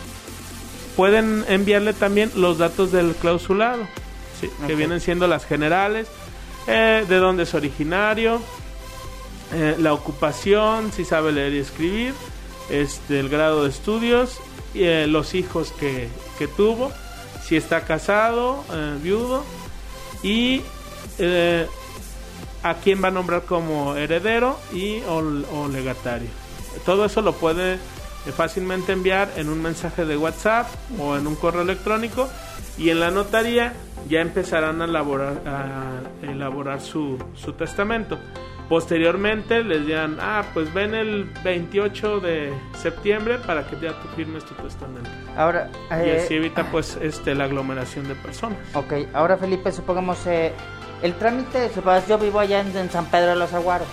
pueden enviarle también los datos del clausulado, sí, que vienen siendo las generales, de dónde es originario, la ocupación, si sabe leer y escribir, este, el grado de estudios, los hijos que, que tuvo, si está casado, eh, viudo, y eh, a quién va a nombrar como heredero y o, legatario. Todo eso lo puede eh, fácilmente enviar en un mensaje de WhatsApp o en un correo electrónico y en la notaría ya empezarán a elaborar, su testamento. Posteriormente les dirán, ah, pues ven el 28 de septiembre para que ya tú firmes tu testamento. Ahora, y eh, así evita pues este la aglomeración de personas. ok, ahora Felipe, supongamos, eh, el trámite, supongamos, yo vivo allá en, en San Pedro de los Aguaros.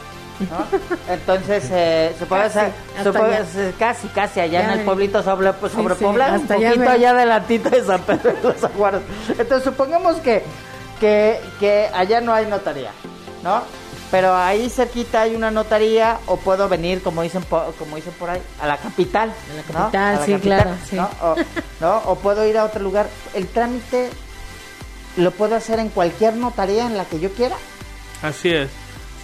¿no? Entonces, eh, supongamos, Casi, eh, supongamos, eh, casi, casi, allá Ya en el me- pueblito sobre, pues, Sí, sobrepoblado, sí, un poquito me- allá adelantito de San Pedro de los Aguaros. Entonces, supongamos que, que, que allá no hay notaría, ¿no? Pero ahí cerquita hay una notaría o puedo venir, como dicen por, como dicen por ahí, a la capital. A la ¿no? capital, A la sí, claro, sí. ¿no? O, ¿no? o puedo ir a otro lugar. El trámite lo puedo hacer en cualquier notaría en la que yo quiera. Así es.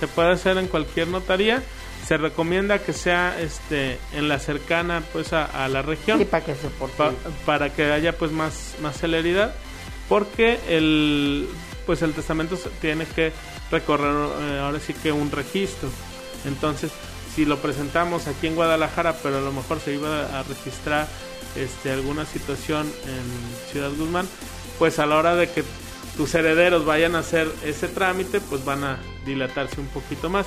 Se puede hacer en cualquier notaría. Se recomienda que sea este en la cercana pues a, a la región Sí, para que se pa- para que haya pues más más celeridad porque el pues el testamento se- tiene que recorrer eh, ahora sí que un registro. Entonces, si lo presentamos aquí en Guadalajara, pero a lo mejor se iba a registrar este alguna situación en Ciudad Guzmán, pues a la hora de que tus herederos vayan a hacer ese trámite, pues van a dilatarse un poquito más.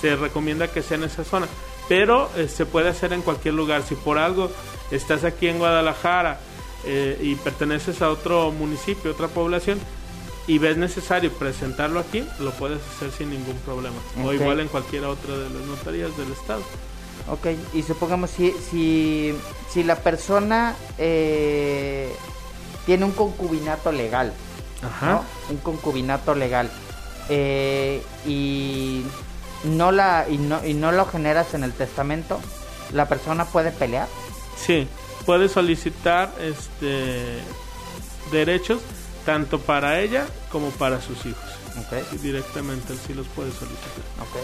Se recomienda que sea en esa zona, pero eh, se puede hacer en cualquier lugar. Si por algo estás aquí en Guadalajara eh, y perteneces a otro municipio, otra población, y ves necesario presentarlo aquí, lo puedes hacer sin ningún problema. O igual en cualquier otra de las notarías del estado. Ok, y supongamos si, si, si la persona eh, tiene un concubinato legal, Ajá. ¿no? Un concubinato legal. eh, y no la y no, y no lo generas en el testamento, la persona puede pelear. Sí, puede solicitar este derechos tanto para ella como para sus hijos. Ok, Sí, directamente él sí los puede solicitar. ok,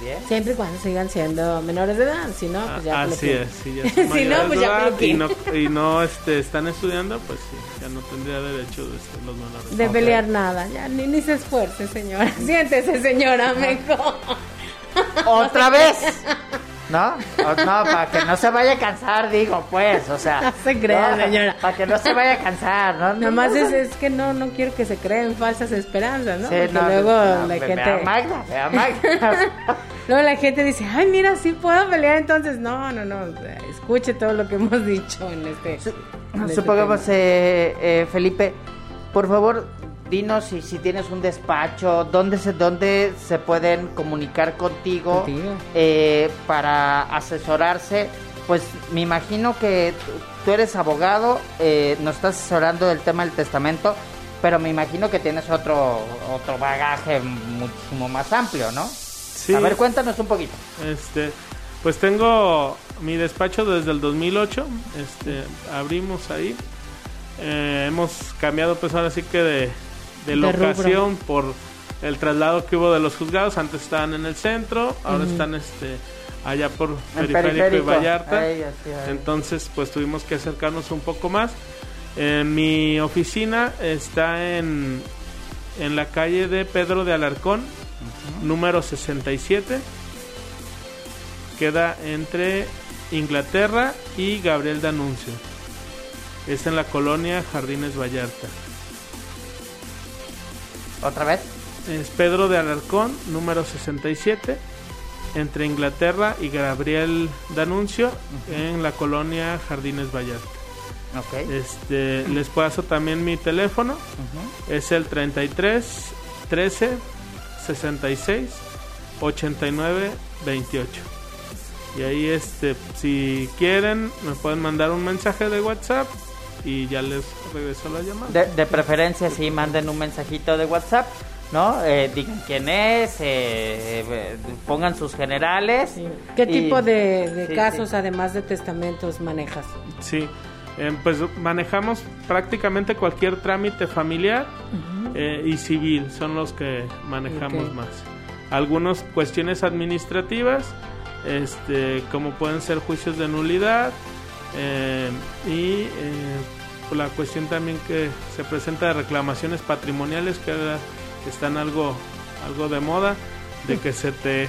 muy bien. Siempre y cuando sigan siendo menores de edad, si no, pues ya Ah, Así es, si ya Si son no, pues de ya edad y no, y no este, están estudiando, pues sí, ya no tendría derecho de ser los menores. De pelear nada, ya ni, ni se esfuerce, señora. Siéntese, señora, mejor. Otra vez. ¿No? O- no, para que no se vaya a cansar, digo, pues, o sea. No se crea, señora. Para que no se vaya a cansar, ¿no? Nada más es, es que no, no quiero que se creen falsas esperanzas, ¿no? Sí, Porque no, luego la gente... Ve a Magda, ve a Magda. Luego la gente dice, ay, mira, sí puedo pelear, entonces, no, no, no, escuche todo lo que hemos dicho en este... en este Supongamos, eh, eh, Felipe, por favor, dinos si, si tienes un despacho, dónde se, dónde se pueden comunicar contigo, Contigo. eh, para asesorarse. Pues me imagino que tú- tú eres abogado, eh, nos estás asesorando del tema del testamento, pero me imagino que tienes otro, otro bagaje muchísimo más amplio, ¿no? Sí, A ver, cuéntanos un poquito. este, pues tengo mi despacho desde el 2008, este, abrimos ahí. Eh, hemos cambiado pues ahora sí que de, de De locación por el traslado que hubo de los juzgados. Antes estaban en el centro, ahora están este allá por Periférico, Periférico. y Vallarta. Entonces, pues tuvimos que acercarnos un poco más. Eh, mi oficina está en, en la calle de Pedro de Alarcón, número 67. Queda entre Inglaterra y Gabriel D'Anuncio. Es en la colonia Jardines Vallarta. ¿Otra vez? Es Pedro de Alarcón, número 67, entre Inglaterra y Gabriel D'Anuncio, en la colonia Jardines Vallarta. Ok. Este, les paso también mi teléfono, es el 33 13 66 89 28. Y ahí este si quieren me pueden mandar un mensaje de WhatsApp y ya les regreso la llamada. De, de preferencia, sí, manden un mensajito de WhatsApp, ¿no? Eh, digan quién es, eh, eh, pongan sus generales. ¿Qué y- tipo de, de Sí, casos, sí. además de testamentos, manejas? Sí, eh, pues manejamos prácticamente cualquier trámite familiar eh, y civil, son los que manejamos más. Algunas cuestiones administrativas, este, como pueden ser juicios de nulidad eh, y eh, la cuestión también que se presenta de reclamaciones patrimoniales que ahora están algo, algo de moda, de que se te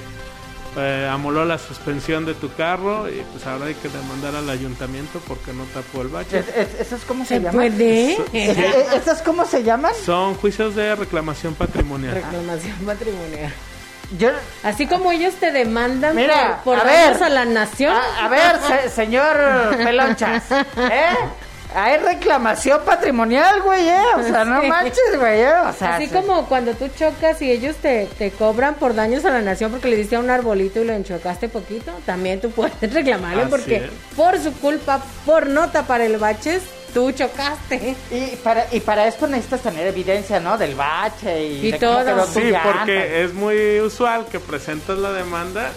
eh, amoló la suspensión de tu carro y pues ahora hay que demandar al ayuntamiento porque no tapó el bache. ¿Es- es- ¿Esos cómo se, ¿Se llaman? puede? ¿Eh, eh, ¿Esos cómo se llaman? Son juicios de reclamación patrimonial. Reclamación patrimonial. Yo, Así como ellos te demandan Mira, por, a por ver. a la nación. a, a ver, se- señor Pelonchas, ¿eh? Hay reclamación patrimonial, güey, ¿eh? O sea, no manches, güey, ¿eh? O sea, Así sí. como cuando tú chocas y ellos te, te cobran por daños a la nación porque le diste a un arbolito y lo enchocaste poquito, también tú puedes reclamarle Así porque es. por su culpa, por no tapar el baches, tú chocaste. Y para, y para esto necesitas tener evidencia, ¿no? Del bache y, Y de cómo todo. tu Sí, llanta. porque es muy usual que presentas la demanda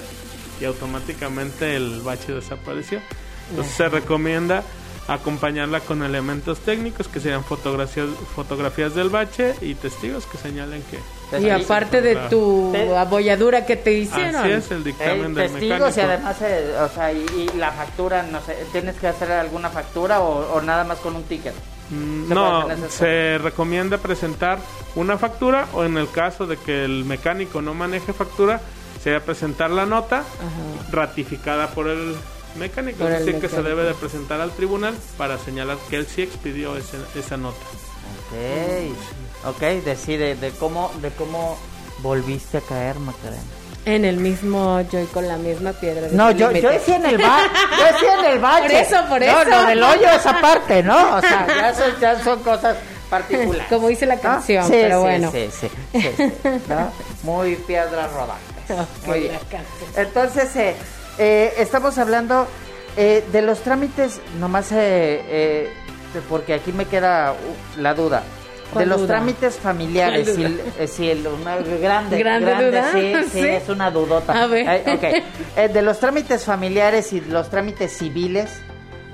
y automáticamente el bache desapareció. Entonces se recomienda acompañarla con elementos técnicos que sean fotografías, fotografías del bache y testigos que señalen que Y aparte de tu abolladura que te hicieron. así es el dictamen del testigos mecánico. y además, eh, o sea, y, y la factura, no sé, ¿tienes que hacer alguna factura o, o nada más con un ticket? Mm, Se No, se recomienda presentar una factura o en el caso de que el mecánico no maneje factura, sería presentar la nota ratificada por el mecánico. Por Es el decir, que se mecánico. debe de presentar al tribunal para señalar que él sí expidió ese- esa nota. Ok, ok, decide de cómo, de cómo volviste a caer, Macarena. En el mismo hoyo y con la misma piedra. No, yo, yo decía en el bache, yo decía en el bache. Por eso, por No, eso. lo del hoyo esa parte, ¿no? O sea, ya son, ya son cosas particulares. Como dice la ¿no? canción, Sí, pero sí, bueno. Sí, sí, sí, sí, ¿no? Muy piedras rodantes. Ok, Muy bien. Entonces, eh, eh, estamos hablando eh, de los trámites, nomás, eh, eh, porque aquí me queda uh, la duda. De ¿Cuál los duda? trámites familiares, ¿Cuál si, eh, si el- una grande, ¿Grande sí, sí, ¿Sí? es una dudota. A ver. Eh, ok. Eh, de los trámites familiares y los trámites civiles,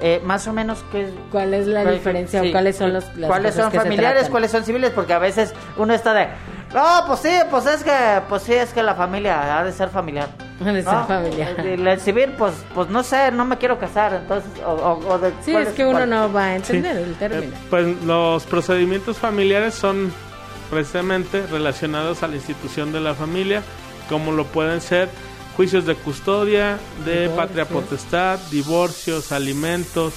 eh, más o menos, ¿qué, ¿Cuál es la cuál- diferencia sí, o cuáles son los las ¿Cuáles cosas son que familiares, cuáles son civiles? Porque a veces uno está de, no, pues sí, pues es que, pues sí, es que la familia ha de ser familiar. Ha de ser ¿no? familiar. Y el civil, pues, pues no sé, no me quiero casar, entonces, o, o- o de, Sí, ¿cuál es que uno cuál? no va a Sí. entender el término. Eh, pues los procedimientos familiares son precisamente relacionados a la institución de la familia, como lo pueden ser juicios de custodia, de Divorcios. patria potestad, divorcios, alimentos,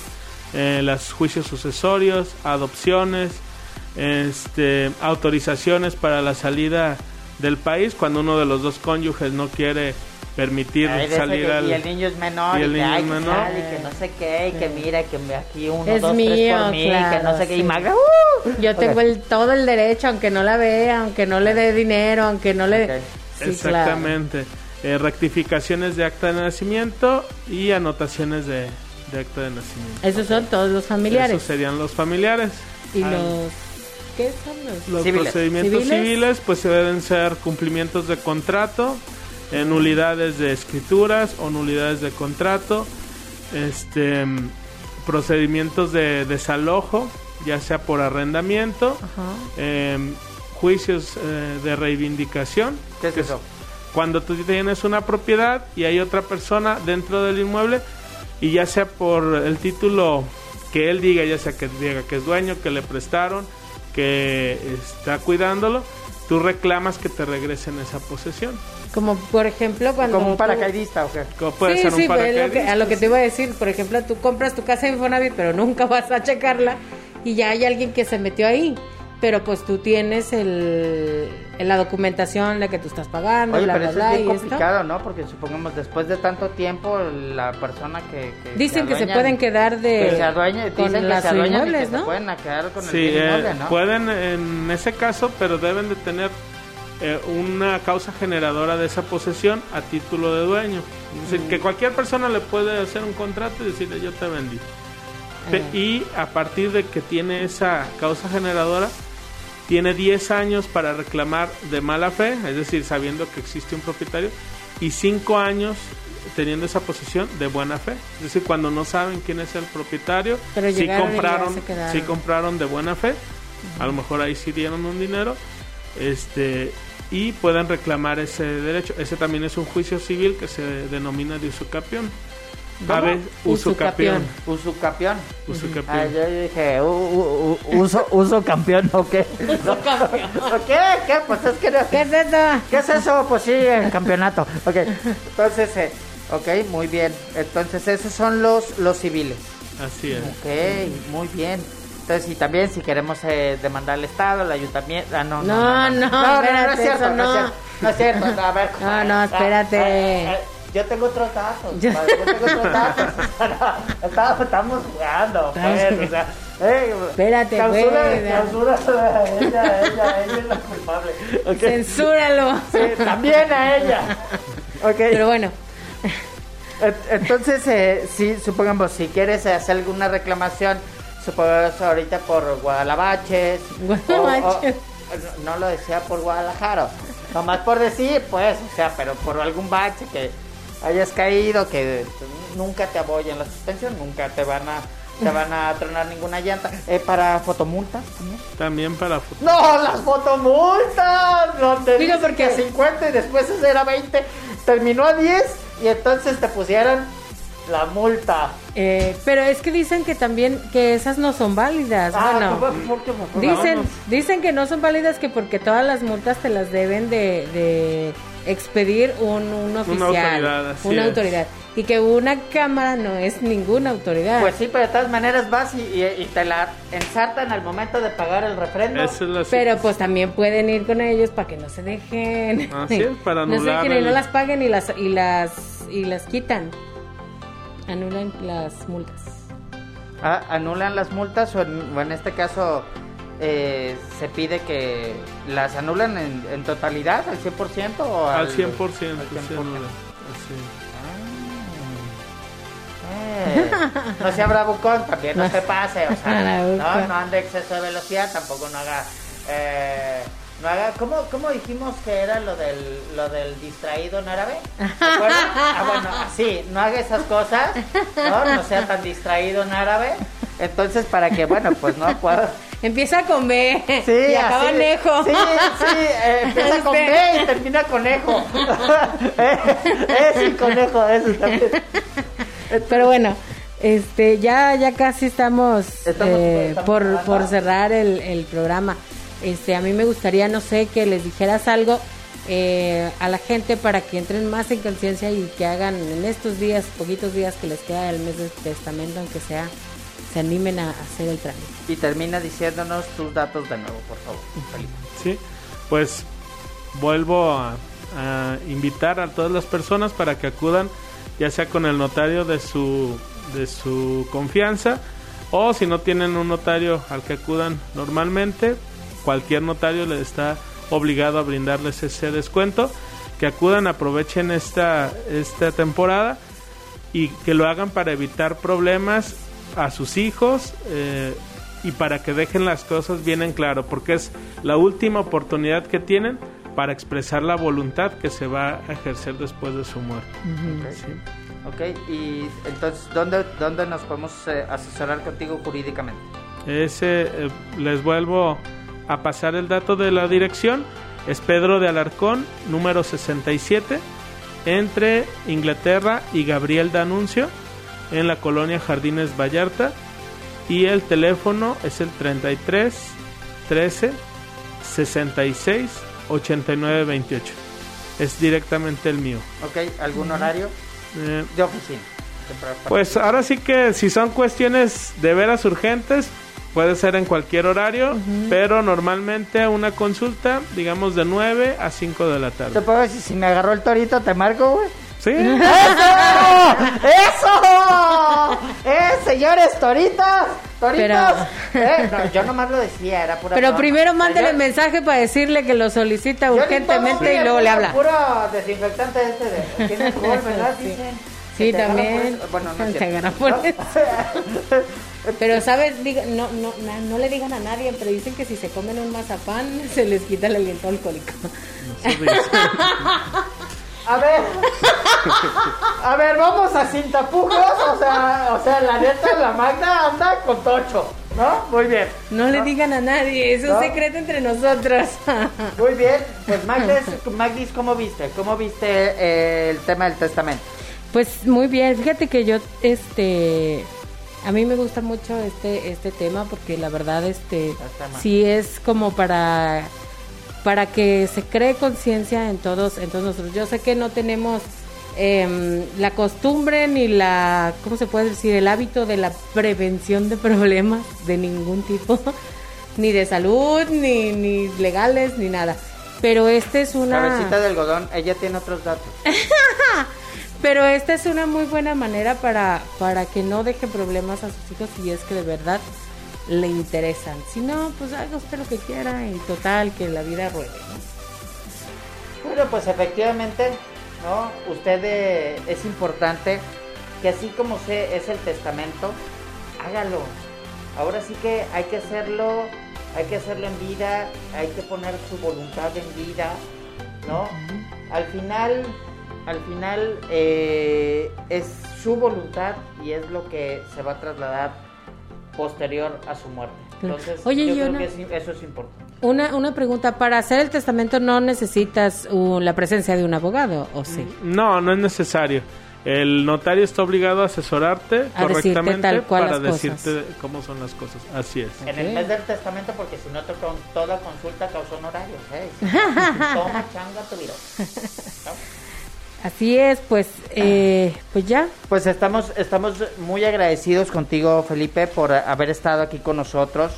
eh, los juicios sucesorios, adopciones, este, autorizaciones para la salida del país cuando uno de los dos cónyuges no quiere permitir Ay, salir que- al y el niño es menor y y, el que, niño ay, es que menor. sale, y que no sé qué y que mira que aquí uno Es dos tres mío, por mí que no claro, sé qué y sí. Magda ¡uh! Yo tengo el, todo el derecho, aunque no la vea, aunque no le dé dinero, aunque no le... Ok. Sí, Exactamente. Eh, rectificaciones de acta de nacimiento y anotaciones de, de acta de nacimiento. claro. Esos son todos los familiares. Esos serían los familiares. Y Ah, los... ¿Qué son los...? los Civiles. procedimientos ¿Civiles? civiles pues se deben ser cumplimientos de contrato, eh, nulidades de escrituras o nulidades de contrato, este procedimientos de desalojo, ya sea por arrendamiento, eh, juicios eh, de reivindicación. ¿Qué es eso? Cuando tú tienes una propiedad y hay otra persona dentro del inmueble y ya sea por el título que él diga, ya sea que diga que es dueño, que le prestaron, que está cuidándolo, tú reclamas que te regresen esa posesión. Como por ejemplo cuando... Como un tú- paracaidista, ¿o qué? Como puede sí, ser un sí, es lo que- paracaidista, a lo que te iba a decir, por ejemplo, tú compras tu casa en Infonavit, pero nunca vas a checarla y ya hay alguien que se metió ahí, pero pues tú tienes el, la documentación de que tú estás pagando, Oye, bla, pero bla, eso bla, es bien y esto. complicado, ¿no? Porque supongamos después de tanto tiempo la persona que, que Dicen que se adueñan- pueden quedar de que se adueña, con dicen que las se adueñan y que inmuebles, se ¿no? pueden quedar con Sí, el bien eh, inmueble, ¿no? pueden en ese caso, pero deben de tener eh, una causa generadora de esa posesión a título de dueño. Es decir, que cualquier persona le puede hacer un contrato y decirle yo te vendí. Y a partir de que tiene esa causa generadora, tiene 10 años para reclamar de mala fe, es decir, sabiendo que existe un propietario, y 5 años teniendo esa posesión de buena fe. Es decir, cuando no saben quién es el propietario, Pero si compraron, compraron de buena fe, a lo mejor ahí sí dieron un dinero, este y pueden reclamar ese derecho. Ese también es un juicio civil que se denomina de usucapión. A ver, usucapión. Usucapión. Usucapión. Ah, yo dije, u- u- u- uso, uso campeón, ¿o qué? Uso campeón. ¿O qué? ¿Qué? Pues es que no- ¿Qué es eso? ¿Qué es eso? Pues sí, el campeonato. Ok, entonces, eh, ok, muy bien. Entonces, esos son los, los civiles. Así es. Ok, muy bien. Entonces, y también si queremos eh, demandar al Estado, al ayuntamiento... Ah, no, No, no, no, no, espérate, es cierto, eso no. es no. cierto. No es cierto, a ver. No, no, ah, espérate. ah, ah, yo tengo otros datos. Yo- Yo tengo otros datos. Estamos, estamos jugando. pues, o sea, eh, Espérate, clausura, ella, ella, ella es la culpable. Censúralo. Sí, también a ella. Pero bueno, Entonces, eh, si supongamos, si quieres hacer alguna reclamación, supongamos ahorita por Guadalabaches. o- o- Guadalabaches. no, no lo decía por Guadalajara, nomás por decir, pues, o sea, pero por algún bache que hayas caído, que nunca te apoyen la suspensión, nunca te van a te van a tronar ninguna llanta. Eh, para fotomultas también. También para fu- No, las fotomultas. Donde Digo, dicen porque- que 50 y después ese era 20. Terminó a 10 y entonces te pusieron la multa. eh, pero es que dicen que también que esas no son válidas. Ah, bueno, ¿por- por qué? Por- dicen, Vámonos. dicen que no son válidas que porque todas las multas te las deben de, de expedir un, un oficial, autoridad, así una es. autoridad, y que una cámara no es ninguna autoridad. Pues sí, pero de todas maneras vas y, y- y te la ensartan al momento de pagar el refrendo. Es Pero pues también pueden ir con ellos para que no se dejen. Así es, para no se dejen y no las paguen y las y las y las quitan. Anulan las multas. Ah, anulan las multas o en, o en este caso eh, se pide que las anulan en, en totalidad, al 100% o al, al 100%. al sí, 100%. anula. Así. Eh, no sea bravucón, también no se pase, o sea, no, no ande exceso de velocidad, tampoco no haga, eh, no haga, ¿cómo, ¿cómo dijimos que era lo del, lo del distraído en árabe? Ah, bueno, así, no haga esas cosas, ¿no? No sea tan distraído en árabe, entonces para que, bueno, pues no pueda... Empieza con B Sí, y acaba así, en ejo. Sí, sí, eh, empieza con. B y termina conejo. eh, eh, sí, conejo, eso también. Pero bueno, este ya ya casi estamos, Estamos- eh, estamos por, por cerrar el, el programa. Este a mí me gustaría, no sé, que les dijeras algo eh, a la gente para que entren más en conciencia y que hagan en estos días, poquitos días que les queda el mes de testamento, aunque sea, se animen a hacer el trámite. Y termina diciéndonos tus datos de nuevo, por favor, Felipe. Sí, pues vuelvo a, a invitar a todas las personas para que acudan, ya sea con el notario de su, de su confianza, o si no tienen un notario al que acudan normalmente, cualquier notario les está obligado a brindarles ese descuento. Que acudan, aprovechen esta, esta temporada y que lo hagan para evitar problemas a sus hijos eh, y para que dejen las cosas bien en claro, porque es la última oportunidad que tienen para expresar la voluntad que se va a ejercer después de su muerte. Sí. Ok, y entonces, ¿dónde, dónde nos podemos eh, asesorar contigo jurídicamente? Ese, eh, les vuelvo a pasar el dato de la dirección. Es Pedro de Alarcón, número 67, entre Inglaterra y Gabriel D'Anuncio, en la colonia Jardines Vallarta. Y el teléfono es el 33 13 66 89 28. Es directamente el mío. Ok, ¿algún horario? Eh, De oficina. Pues ahora sí que si son cuestiones de veras urgentes, puede ser en cualquier horario, pero normalmente una consulta, digamos de 9 a 5 de la ¿Te tarde. puedo decir si me agarró el torito, te marco, güey? Sí. ¡Eso! ¡Eso! ¡Eh, señores, toritas! ¡Toritos! Eh, no, yo nomás lo decía, era pura Pero broma. primero mándele Yo- mensaje para decirle que lo solicita urgentemente y luego le habla. Puro desinfectante este de... Tiene alcohol, ¿verdad? Sí. Dicen. Sí, también. por eso. Bueno, no agarra por ¿No? eso. Pero, ¿sabes? Diga- no, no, no le digan a nadie, pero dicen que si se comen un mazapán se les quita el aliento alcohólico. A ver. A ver, vamos a sin tapujos. O sea, o sea, la neta, la Magda anda con tocho. ¿No? Muy bien. No le digan a nadie, es un ¿No? secreto entre nosotros. Muy bien. Pues Magdis, Magdis ¿cómo viste? ¿Cómo viste eh, el tema del testamento? Pues muy bien, fíjate que yo, este, a mí me gusta mucho este, este tema porque la verdad, este, tema. sí es como para, para que se cree conciencia en todos, en todos nosotros. Yo sé que no tenemos em, la costumbre ni la, ¿cómo se puede decir? El hábito de la prevención de problemas de ningún tipo, ni de salud, ni, ni legales, ni nada. Pero este es una... Cabecita de algodón, ella tiene otros datos. Pero esta es una muy buena manera para, para que no deje problemas a sus hijos si es que de verdad le interesan. Si no, pues haga usted lo que quiera y total, que la vida ruede. ¿no? Bueno, pues efectivamente, ¿no? Usted eh, es importante que así como se es el testamento, hágalo. Ahora sí que hay que hacerlo, hay que hacerlo en vida, hay que poner su voluntad en vida, ¿no? Al final, al final eh, es su voluntad y es lo que se va a trasladar posterior a su muerte. Entonces, Oye, yo y creo una- que es- eso es importante. Una, una pregunta, para hacer el testamento no necesitas uh, la presencia de un abogado, ¿o sí? No, no es necesario. El notario está obligado a asesorarte A correctamente tal cual para cosas. decirte cómo son las cosas. Así es. En el mes del testamento, porque si no, to- con toda consulta causó honorarios. ¿eh? Toma changa tu vida. Así es, pues, eh, pues ya. Pues estamos, estamos muy agradecidos contigo, Felipe, por haber estado aquí con nosotros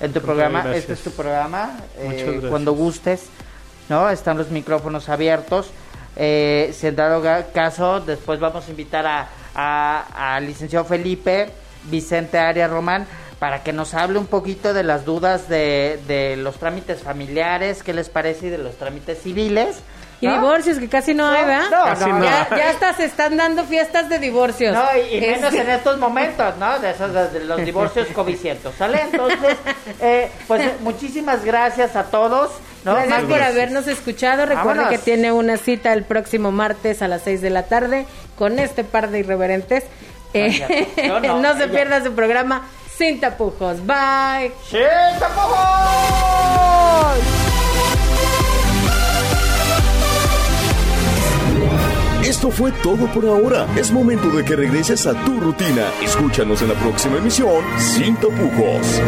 en tu programa. gracias. Este es tu programa. eh. Cuando gustes, ¿no? Están los micrófonos abiertos. Eh, si en dado caso, después vamos a invitar a, a- al licenciado Felipe Vicente Arias Román para que nos hable un poquito de las dudas de, de los trámites familiares, qué les parece, y de los trámites civiles. Y ¿no? divorcios, que casi no, hay, ¿verdad? no, Casi no. Ya, ya hasta se están dando fiestas de divorcios. No, y, y menos en estos momentos, ¿no? De esos de, de los divorcios covicientos, ¿sale? Entonces, eh, pues muchísimas gracias a todos, ¿no? Gracias por habernos escuchado. Recuerde Vámonos. que tiene una cita el próximo martes a las 6 de la tarde con este par de irreverentes. Eh, no, no, se ella. pierda su programa Sin Tapujos. Bye. ¡Sí, tapujos! Esto fue todo por ahora. Es momento de que regreses a tu rutina. Escúchanos en la próxima emisión sin tapujos.